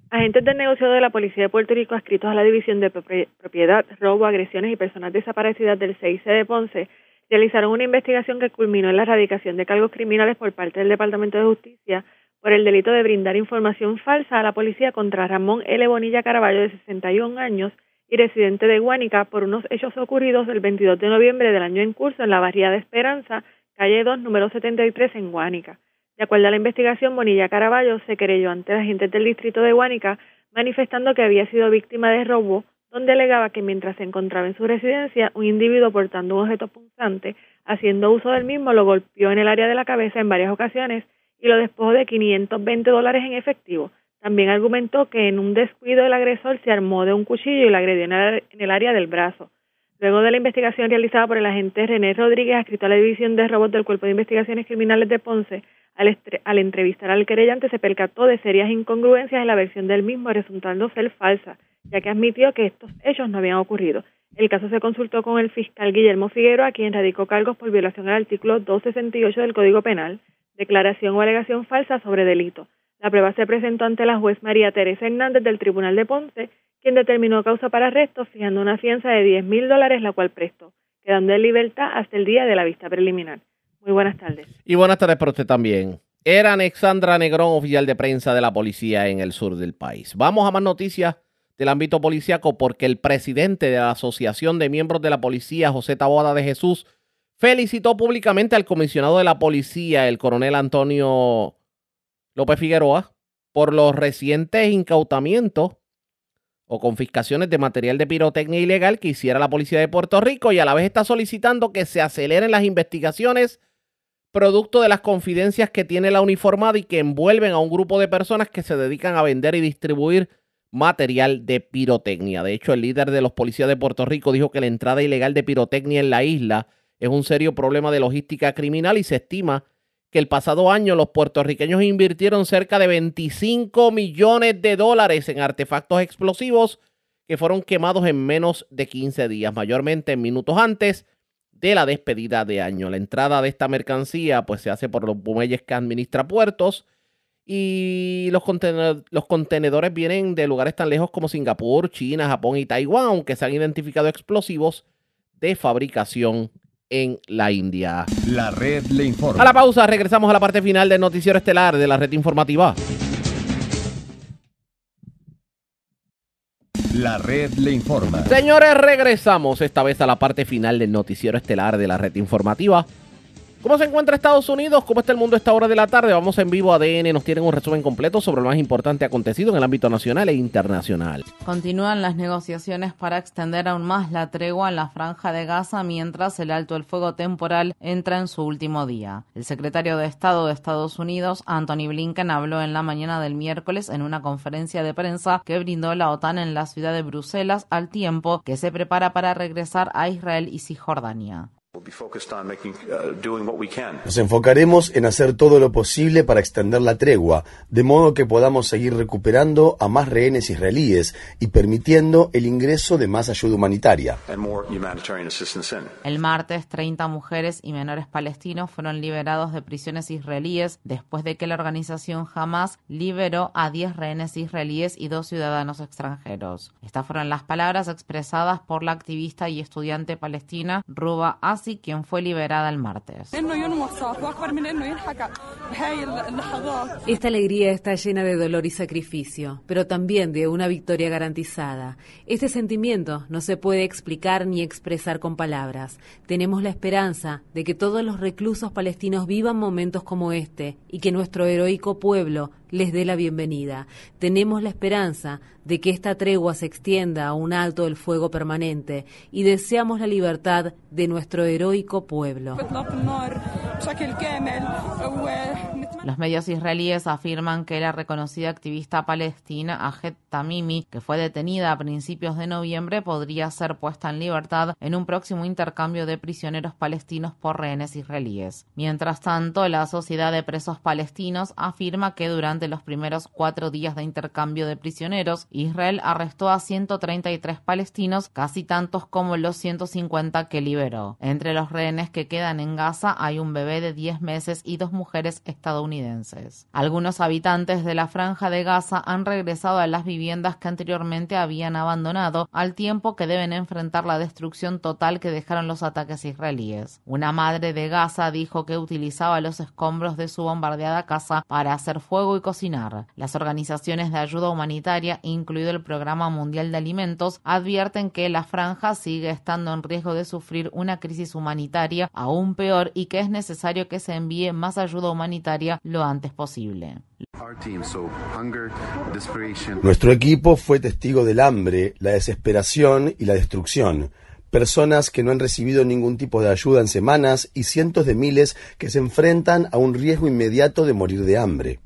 Agentes del negocio de la Policía de Puerto Rico adscritos a la División de Propiedad, Robo, Agresiones y Personas Desaparecidas del CIC de Ponce realizaron una investigación que culminó en la erradicación de cargos criminales por parte del Departamento de Justicia por el delito de brindar información falsa a la policía contra Ramón L. Bonilla Caraballo, de 61 años y residente de Guánica, por unos hechos ocurridos el 22 de noviembre del año en curso en la barriada de Esperanza, calle 2, número 73, en Guánica. De acuerdo a la investigación, Bonilla Caraballo se querelló ante agentes del distrito de Guánica manifestando que había sido víctima de robo donde alegaba que mientras se encontraba en su residencia, un individuo portando un objeto punzante, haciendo uso del mismo, lo golpeó en el área de la cabeza en varias ocasiones y lo despojó de 520 dólares en efectivo. También argumentó que en un descuido el agresor se armó de un cuchillo y la agredió en el área del brazo. Luego de la investigación realizada por el agente René Rodríguez, adscrito a la División de Robos del Cuerpo de Investigaciones Criminales de Ponce, al, al entrevistar al querellante se percató de serias incongruencias en la versión del mismo, resultando ser falsa ya que admitió que estos hechos no habían ocurrido. El caso se consultó con el fiscal Guillermo Figueroa, quien radicó cargos por violación al artículo 268 del Código Penal, declaración o alegación falsa sobre delito. La prueba se presentó ante la juez María Teresa Hernández del Tribunal de Ponce, quien determinó causa para arresto fijando una fianza de 10 mil dólares, la cual prestó, quedando en libertad hasta el día de la vista preliminar. Muy buenas tardes. Y buenas tardes para usted también. Era Alexandra Negrón, oficial de prensa de la policía en el sur del país. Vamos a más noticias del ámbito policíaco porque el presidente de la Asociación de Miembros de la Policía, José Taboada de Jesús, felicitó públicamente al comisionado de la policía, el coronel Antonio López Figueroa, por los recientes incautamientos o confiscaciones de material de pirotecnia ilegal que hiciera la policía de Puerto Rico y a la vez está solicitando que se aceleren las investigaciones producto de las confidencias que tiene la uniformada y que envuelven a un grupo de personas que se dedican a vender y distribuir material de pirotecnia. De hecho, el líder de los policías de Puerto Rico dijo que la entrada ilegal de pirotecnia en la isla es un serio problema de logística criminal y se estima que el pasado año los puertorriqueños invirtieron cerca de 25 millones de dólares en artefactos explosivos que fueron quemados en menos de 15 días, mayormente en minutos antes de la despedida de año. La entrada de esta mercancía pues se hace por los muelles que administra puertos Y los, los contenedores vienen de lugares tan lejos como Singapur, China, Japón y Taiwán, aunque se han identificado explosivos de fabricación en la India. La red le informa. A la pausa, regresamos a la parte final del noticiero estelar de la red informativa. La red le informa. Señores, regresamos esta vez a la parte final del noticiero estelar de la red informativa. ¿Cómo se encuentra Estados Unidos? ¿Cómo está el mundo a esta hora de la tarde? Vamos en vivo a ADN, nos tienen un resumen completo sobre lo más importante acontecido en el ámbito nacional e internacional. Continúan las negociaciones para extender aún más la tregua en la franja de Gaza mientras el alto el fuego temporal entra en su último día. El secretario de Estado de Estados Unidos, Anthony Blinken, habló en la mañana del miércoles en una conferencia de prensa que brindó la OTAN en la ciudad de Bruselas al tiempo que se prepara para regresar a Israel y Cisjordania. Nos enfocaremos en hacer todo lo posible para extender la tregua, de modo que podamos seguir recuperando a más rehenes israelíes y permitiendo el ingreso de más ayuda humanitaria. El martes, 30 mujeres y menores palestinos fueron liberados de prisiones israelíes después de que la organización Hamas liberó a 10 rehenes israelíes y dos ciudadanos extranjeros. Estas fueron las palabras expresadas por la activista y estudiante palestina Ruba Asi quien fue liberada el martes. Esta alegría está llena de dolor y sacrificio, pero también de una victoria garantizada. Este sentimiento no se puede explicar ni expresar con palabras. Tenemos la esperanza de que todos los reclusos palestinos vivan momentos como este y que nuestro heroico pueblo les dé la bienvenida. Tenemos la esperanza de que esta tregua se extienda a un alto del fuego permanente y deseamos la libertad de nuestro heroico pueblo. Los medios israelíes afirman que la reconocida activista palestina Ahed Tamimi, que fue detenida a principios de noviembre, podría ser puesta en libertad en un próximo intercambio de prisioneros palestinos por rehenes israelíes. Mientras tanto, la Sociedad de Presos Palestinos afirma que durante los primeros cuatro días de intercambio de prisioneros, Israel arrestó a 133 palestinos, casi tantos como los 150 que liberó. Entre los rehenes que quedan en Gaza hay un bebé de 10 meses y dos mujeres estadounidenses. Algunos habitantes de la franja de Gaza han regresado a las viviendas que anteriormente habían abandonado, al tiempo que deben enfrentar la destrucción total que dejaron los ataques israelíes. Una madre de Gaza dijo que utilizaba los escombros de su bombardeada casa para hacer fuego y cocinar. Las organizaciones de ayuda humanitaria, incluido el Programa Mundial de Alimentos, advierten que la franja sigue estando en riesgo de sufrir una crisis humanitaria aún peor y que es necesario que se envíe más ayuda humanitaria lo antes posible. Nuestro equipo fue testigo del hambre, la desesperación y la destrucción. Personas que no han recibido ningún tipo de ayuda en semanas y cientos de miles que se enfrentan a un riesgo inmediato de morir de hambre.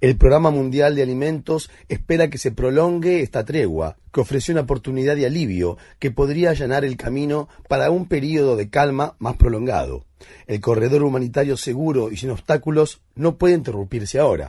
El Programa Mundial de Alimentos espera que se prolongue esta tregua, que ofreció una oportunidad de alivio que podría allanar el camino para un periodo de calma más prolongado. El corredor humanitario seguro y sin obstáculos no puede interrumpirse ahora.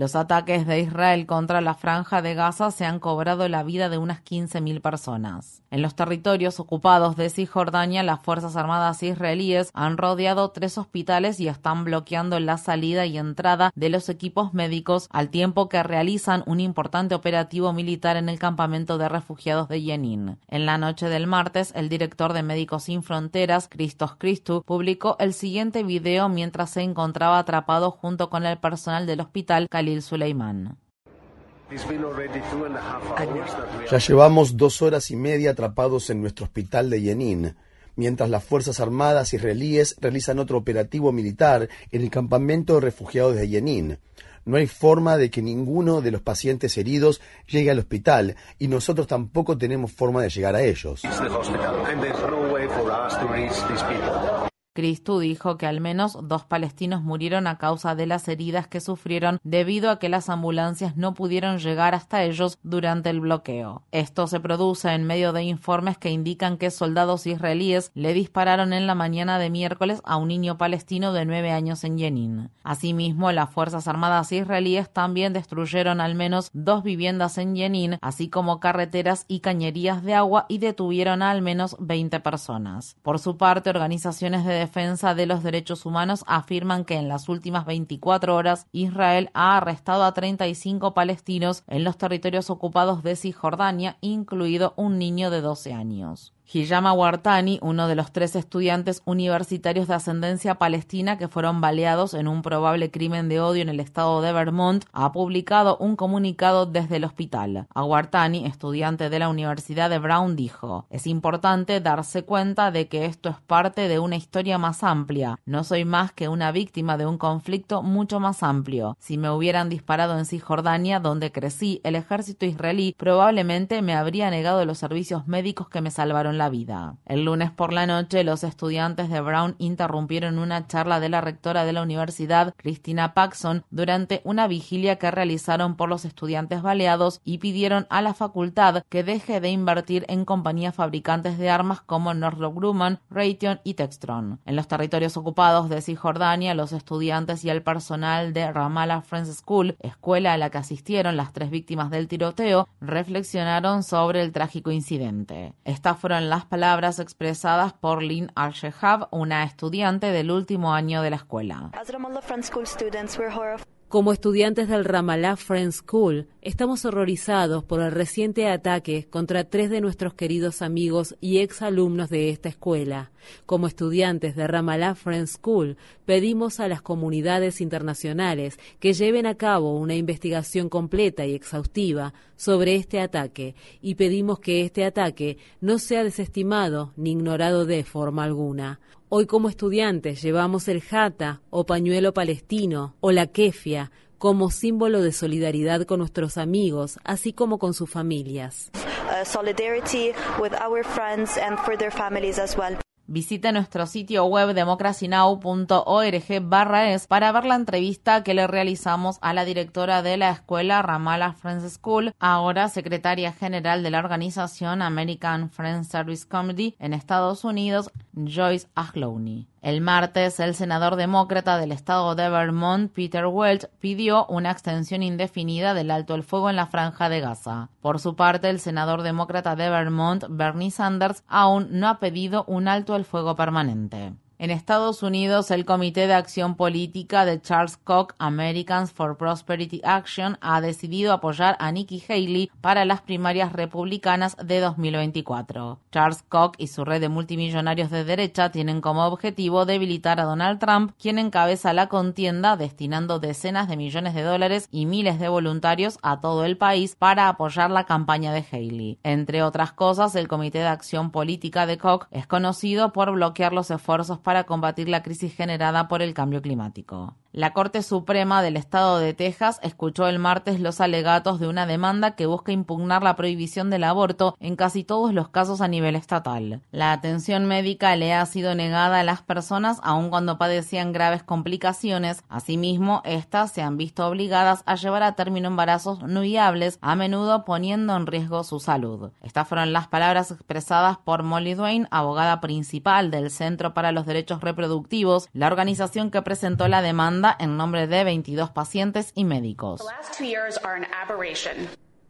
Los ataques de Israel contra la franja de Gaza se han cobrado la vida de unas 15.000 personas. En los territorios ocupados de Cisjordania, las Fuerzas Armadas israelíes han rodeado tres hospitales y están bloqueando la salida y entrada de los equipos médicos al tiempo que realizan un importante operativo militar en el campamento de refugiados de Jenin. En la noche del martes, el director de Médicos Sin Fronteras, Christos Christou, publicó el siguiente video mientras se encontraba atrapado junto con el personal del hospital ya llevamos dos horas y media atrapados en nuestro hospital de Yenin, mientras las Fuerzas Armadas israelíes realizan otro operativo militar en el campamento de refugiados de Yenin. No hay forma de que ninguno de los pacientes heridos llegue al hospital y nosotros tampoco tenemos forma de llegar a ellos. Cristo dijo que al menos dos palestinos murieron a causa de las heridas que sufrieron debido a que las ambulancias no pudieron llegar hasta ellos durante el bloqueo. Esto se produce en medio de informes que indican que soldados israelíes le dispararon en la mañana de miércoles a un niño palestino de nueve años en Jenin. Asimismo, las Fuerzas Armadas israelíes también destruyeron al menos dos viviendas en Jenin, así como carreteras y cañerías de agua y detuvieron a al menos 20 personas. Por su parte, organizaciones de Defensa de los Derechos Humanos afirman que en las últimas 24 horas Israel ha arrestado a 35 palestinos en los territorios ocupados de Cisjordania, incluido un niño de 12 años. Hiyama Wartani, uno de los tres estudiantes universitarios de ascendencia palestina que fueron baleados en un probable crimen de odio en el estado de Vermont, ha publicado un comunicado desde el hospital. Wartani, estudiante de la Universidad de Brown, dijo, es importante darse cuenta de que esto es parte de una historia más amplia. No soy más que una víctima de un conflicto mucho más amplio. Si me hubieran disparado en Cisjordania, donde crecí, el ejército israelí probablemente me habría negado los servicios médicos que me salvaron la vida. El lunes por la noche, los estudiantes de Brown interrumpieron una charla de la rectora de la universidad, Christina Paxson, durante una vigilia que realizaron por los estudiantes baleados y pidieron a la facultad que deje de invertir en compañías fabricantes de armas como Northrop Grumman, Raytheon y Textron. En los territorios ocupados de Cisjordania, los estudiantes y el personal de Ramallah Friends School, escuela a la que asistieron las tres víctimas del tiroteo, reflexionaron sobre el trágico incidente. Estas fueron las palabras expresadas por Lynn Al-Shehab, una estudiante del último año de la escuela. Como estudiantes del Ramallah Friends School, estamos horrorizados por el reciente ataque contra tres de nuestros queridos amigos y exalumnos de esta escuela. Como estudiantes de Ramallah Friends School, pedimos a las comunidades internacionales que lleven a cabo una investigación completa y exhaustiva sobre este ataque y pedimos que este ataque no sea desestimado ni ignorado de forma alguna. Hoy como estudiantes llevamos el jata o pañuelo palestino o la kefia como símbolo de solidaridad con nuestros amigos, así como con sus familias. Visite nuestro sitio web democracynow.org barra es para ver la entrevista que le realizamos a la directora de la escuela Ramallah Friends School, ahora secretaria general de la organización American Friends Service Committee en Estados Unidos, Joyce Aglowny. El martes, el senador demócrata del estado de Vermont, Peter Welch, pidió una extensión indefinida del alto el fuego en la franja de Gaza. Por su parte, el senador demócrata de Vermont, Bernie Sanders, aún no ha pedido un alto el fuego permanente. En Estados Unidos, el Comité de Acción Política de Charles Koch Americans for Prosperity Action ha decidido apoyar a Nikki Haley para las primarias republicanas de 2024. Charles Koch y su red de multimillonarios de derecha tienen como objetivo debilitar a Donald Trump, quien encabeza la contienda destinando decenas de millones de dólares y miles de voluntarios a todo el país para apoyar la campaña de Haley. Entre otras cosas, el Comité de Acción Política de Koch es conocido por bloquear los esfuerzos para para combatir la crisis generada por el cambio climático. La Corte Suprema del Estado de Texas escuchó el martes los alegatos de una demanda que busca impugnar la prohibición del aborto en casi todos los casos a nivel estatal. La atención médica le ha sido negada a las personas aun cuando padecían graves complicaciones. Asimismo, estas se han visto obligadas a llevar a término embarazos no viables, a menudo poniendo en riesgo su salud. Estas fueron las palabras expresadas por Molly Dwayne, abogada principal del Centro para los Derechos Reproductivos, la organización que presentó la demanda en nombre de 22 pacientes y médicos.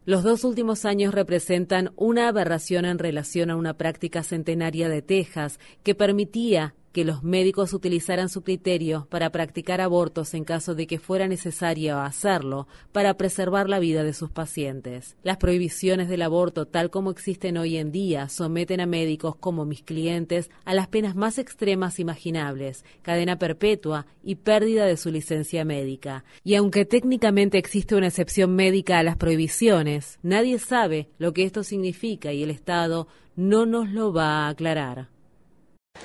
Los dos últimos años representan una aberración en relación a una práctica centenaria de Texas que permitía que los médicos utilizaran su criterio para practicar abortos en caso de que fuera necesario hacerlo para preservar la vida de sus pacientes. Las prohibiciones del aborto tal como existen hoy en día someten a médicos como mis clientes a las penas más extremas imaginables, cadena perpetua y pérdida de su licencia médica. Y aunque técnicamente existe una excepción médica a las prohibiciones, nadie sabe lo que esto significa y el Estado no nos lo va a aclarar.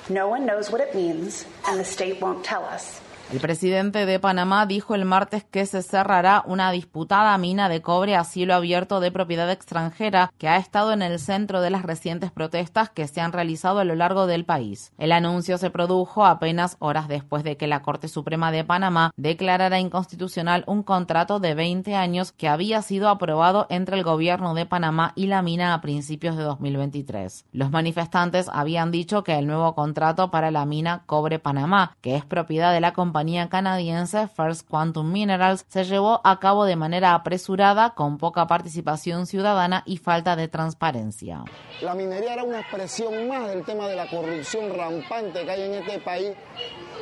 No one knows what it means, and the state won't tell us. El presidente de Panamá dijo el martes que se cerrará una disputada mina de cobre a cielo abierto de propiedad extranjera que ha estado en el centro de las recientes protestas que se han realizado a lo largo del país. El anuncio se produjo apenas horas después de que la Corte Suprema de Panamá declarara inconstitucional un contrato de 20 años que había sido aprobado entre el gobierno de Panamá y la mina a principios de 2023. Los manifestantes habían dicho que el nuevo contrato para la mina Cobre Panamá, que es propiedad de la compañía compañía canadiense First Quantum Minerals se llevó a cabo de manera apresurada, con poca participación ciudadana y falta de transparencia. La minería era una expresión más del tema de la corrupción rampante que hay en este país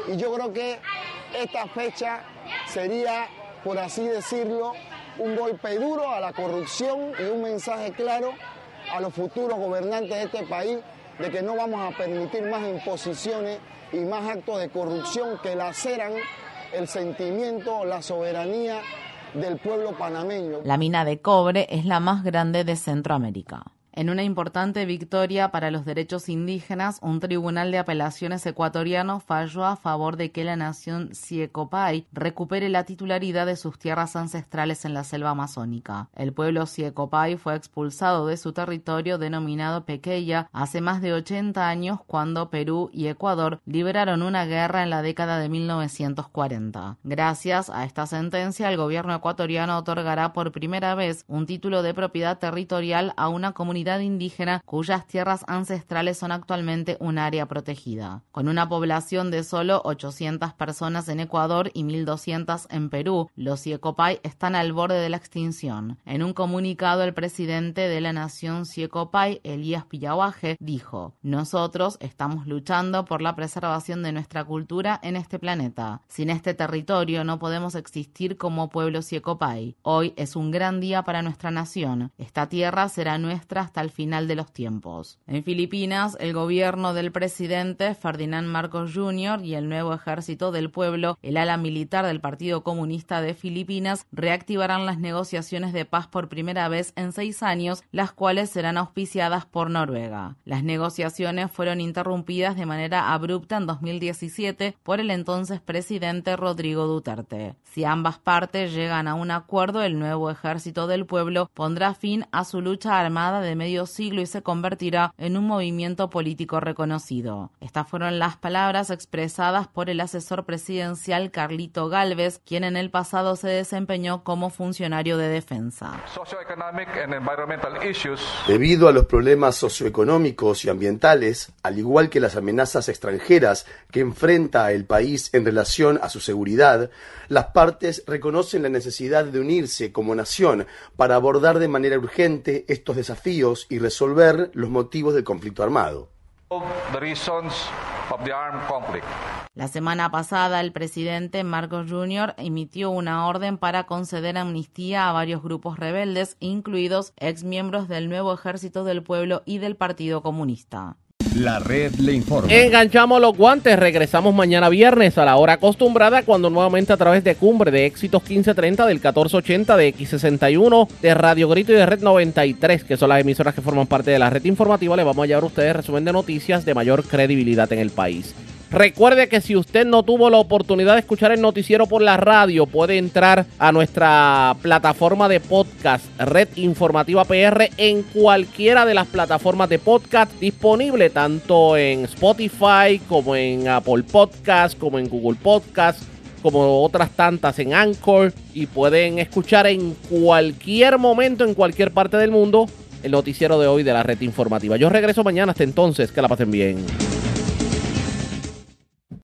y yo creo que esta fecha sería, por así decirlo, un golpe duro a la corrupción y un mensaje claro a los futuros gobernantes de este país de que no vamos a permitir más imposiciones y más actos de corrupción que laceran el sentimiento, la soberanía del pueblo panameño. La mina de cobre es la más grande de Centroamérica. En una importante victoria para los derechos indígenas, un tribunal de apelaciones ecuatoriano falló a favor de que la nación Siecopay recupere la titularidad de sus tierras ancestrales en la selva amazónica. El pueblo Siecopay fue expulsado de su territorio denominado Pequeya hace más de 80 años cuando Perú y Ecuador liberaron una guerra en la década de 1940. Gracias a esta sentencia, el gobierno ecuatoriano otorgará por primera vez un título de propiedad territorial a una comunidad indígena cuyas tierras ancestrales son actualmente un área protegida. Con una población de solo 800 personas en Ecuador y 1.200 en Perú, los Siecopay están al borde de la extinción. En un comunicado, el presidente de la nación Siecopay, Elías Pillahuaje, dijo: Nosotros estamos luchando por la preservación de nuestra cultura en este planeta. Sin este territorio no podemos existir como pueblo Siecopay. Hoy es un gran día para nuestra nación. Esta tierra será nuestra hasta el final de los tiempos. En Filipinas, el gobierno del presidente Ferdinand Marcos Jr. y el nuevo ejército del pueblo, el ala militar del Partido Comunista de Filipinas, reactivarán las negociaciones de paz por primera vez en seis años, las cuales serán auspiciadas por Noruega. Las negociaciones fueron interrumpidas de manera abrupta en 2017 por el entonces presidente Rodrigo Duterte. Si ambas partes llegan a un acuerdo, el nuevo ejército del pueblo pondrá fin a su lucha armada de medio siglo y se convertirá en un movimiento político reconocido. Estas fueron las palabras expresadas por el asesor presidencial Carlito Galvez, quien en el pasado se desempeñó como funcionario de defensa. Debido a los problemas socioeconómicos y ambientales, al igual que las amenazas extranjeras que enfrenta el país en relación a su seguridad, las partes reconocen la necesidad de unirse como nación para abordar de manera urgente estos desafíos y resolver los motivos del conflicto armado. La semana pasada, el presidente Marcos Jr. emitió una orden para conceder amnistía a varios grupos rebeldes, incluidos exmiembros del nuevo Ejército del Pueblo y del Partido Comunista. La red le informa. Enganchamos los guantes. Regresamos mañana viernes a la hora acostumbrada cuando nuevamente a través de Cumbre de Éxitos 1530 del 1480 de X61 de Radio Grito y de Red 93, que son las emisoras que forman parte de la red informativa, le vamos a llevar a ustedes resumen de noticias de mayor credibilidad en el país. Recuerde que si usted no tuvo la oportunidad de escuchar el noticiero por la radio, puede entrar a nuestra plataforma de podcast, Red Informativa PR, en cualquiera de las plataformas de podcast disponible, tanto en Spotify como en Apple Podcast, como en Google Podcast, como otras tantas en Anchor. Y pueden escuchar en cualquier momento, en cualquier parte del mundo, el noticiero de hoy de la Red Informativa. Yo regreso mañana, hasta entonces, que la pasen bien.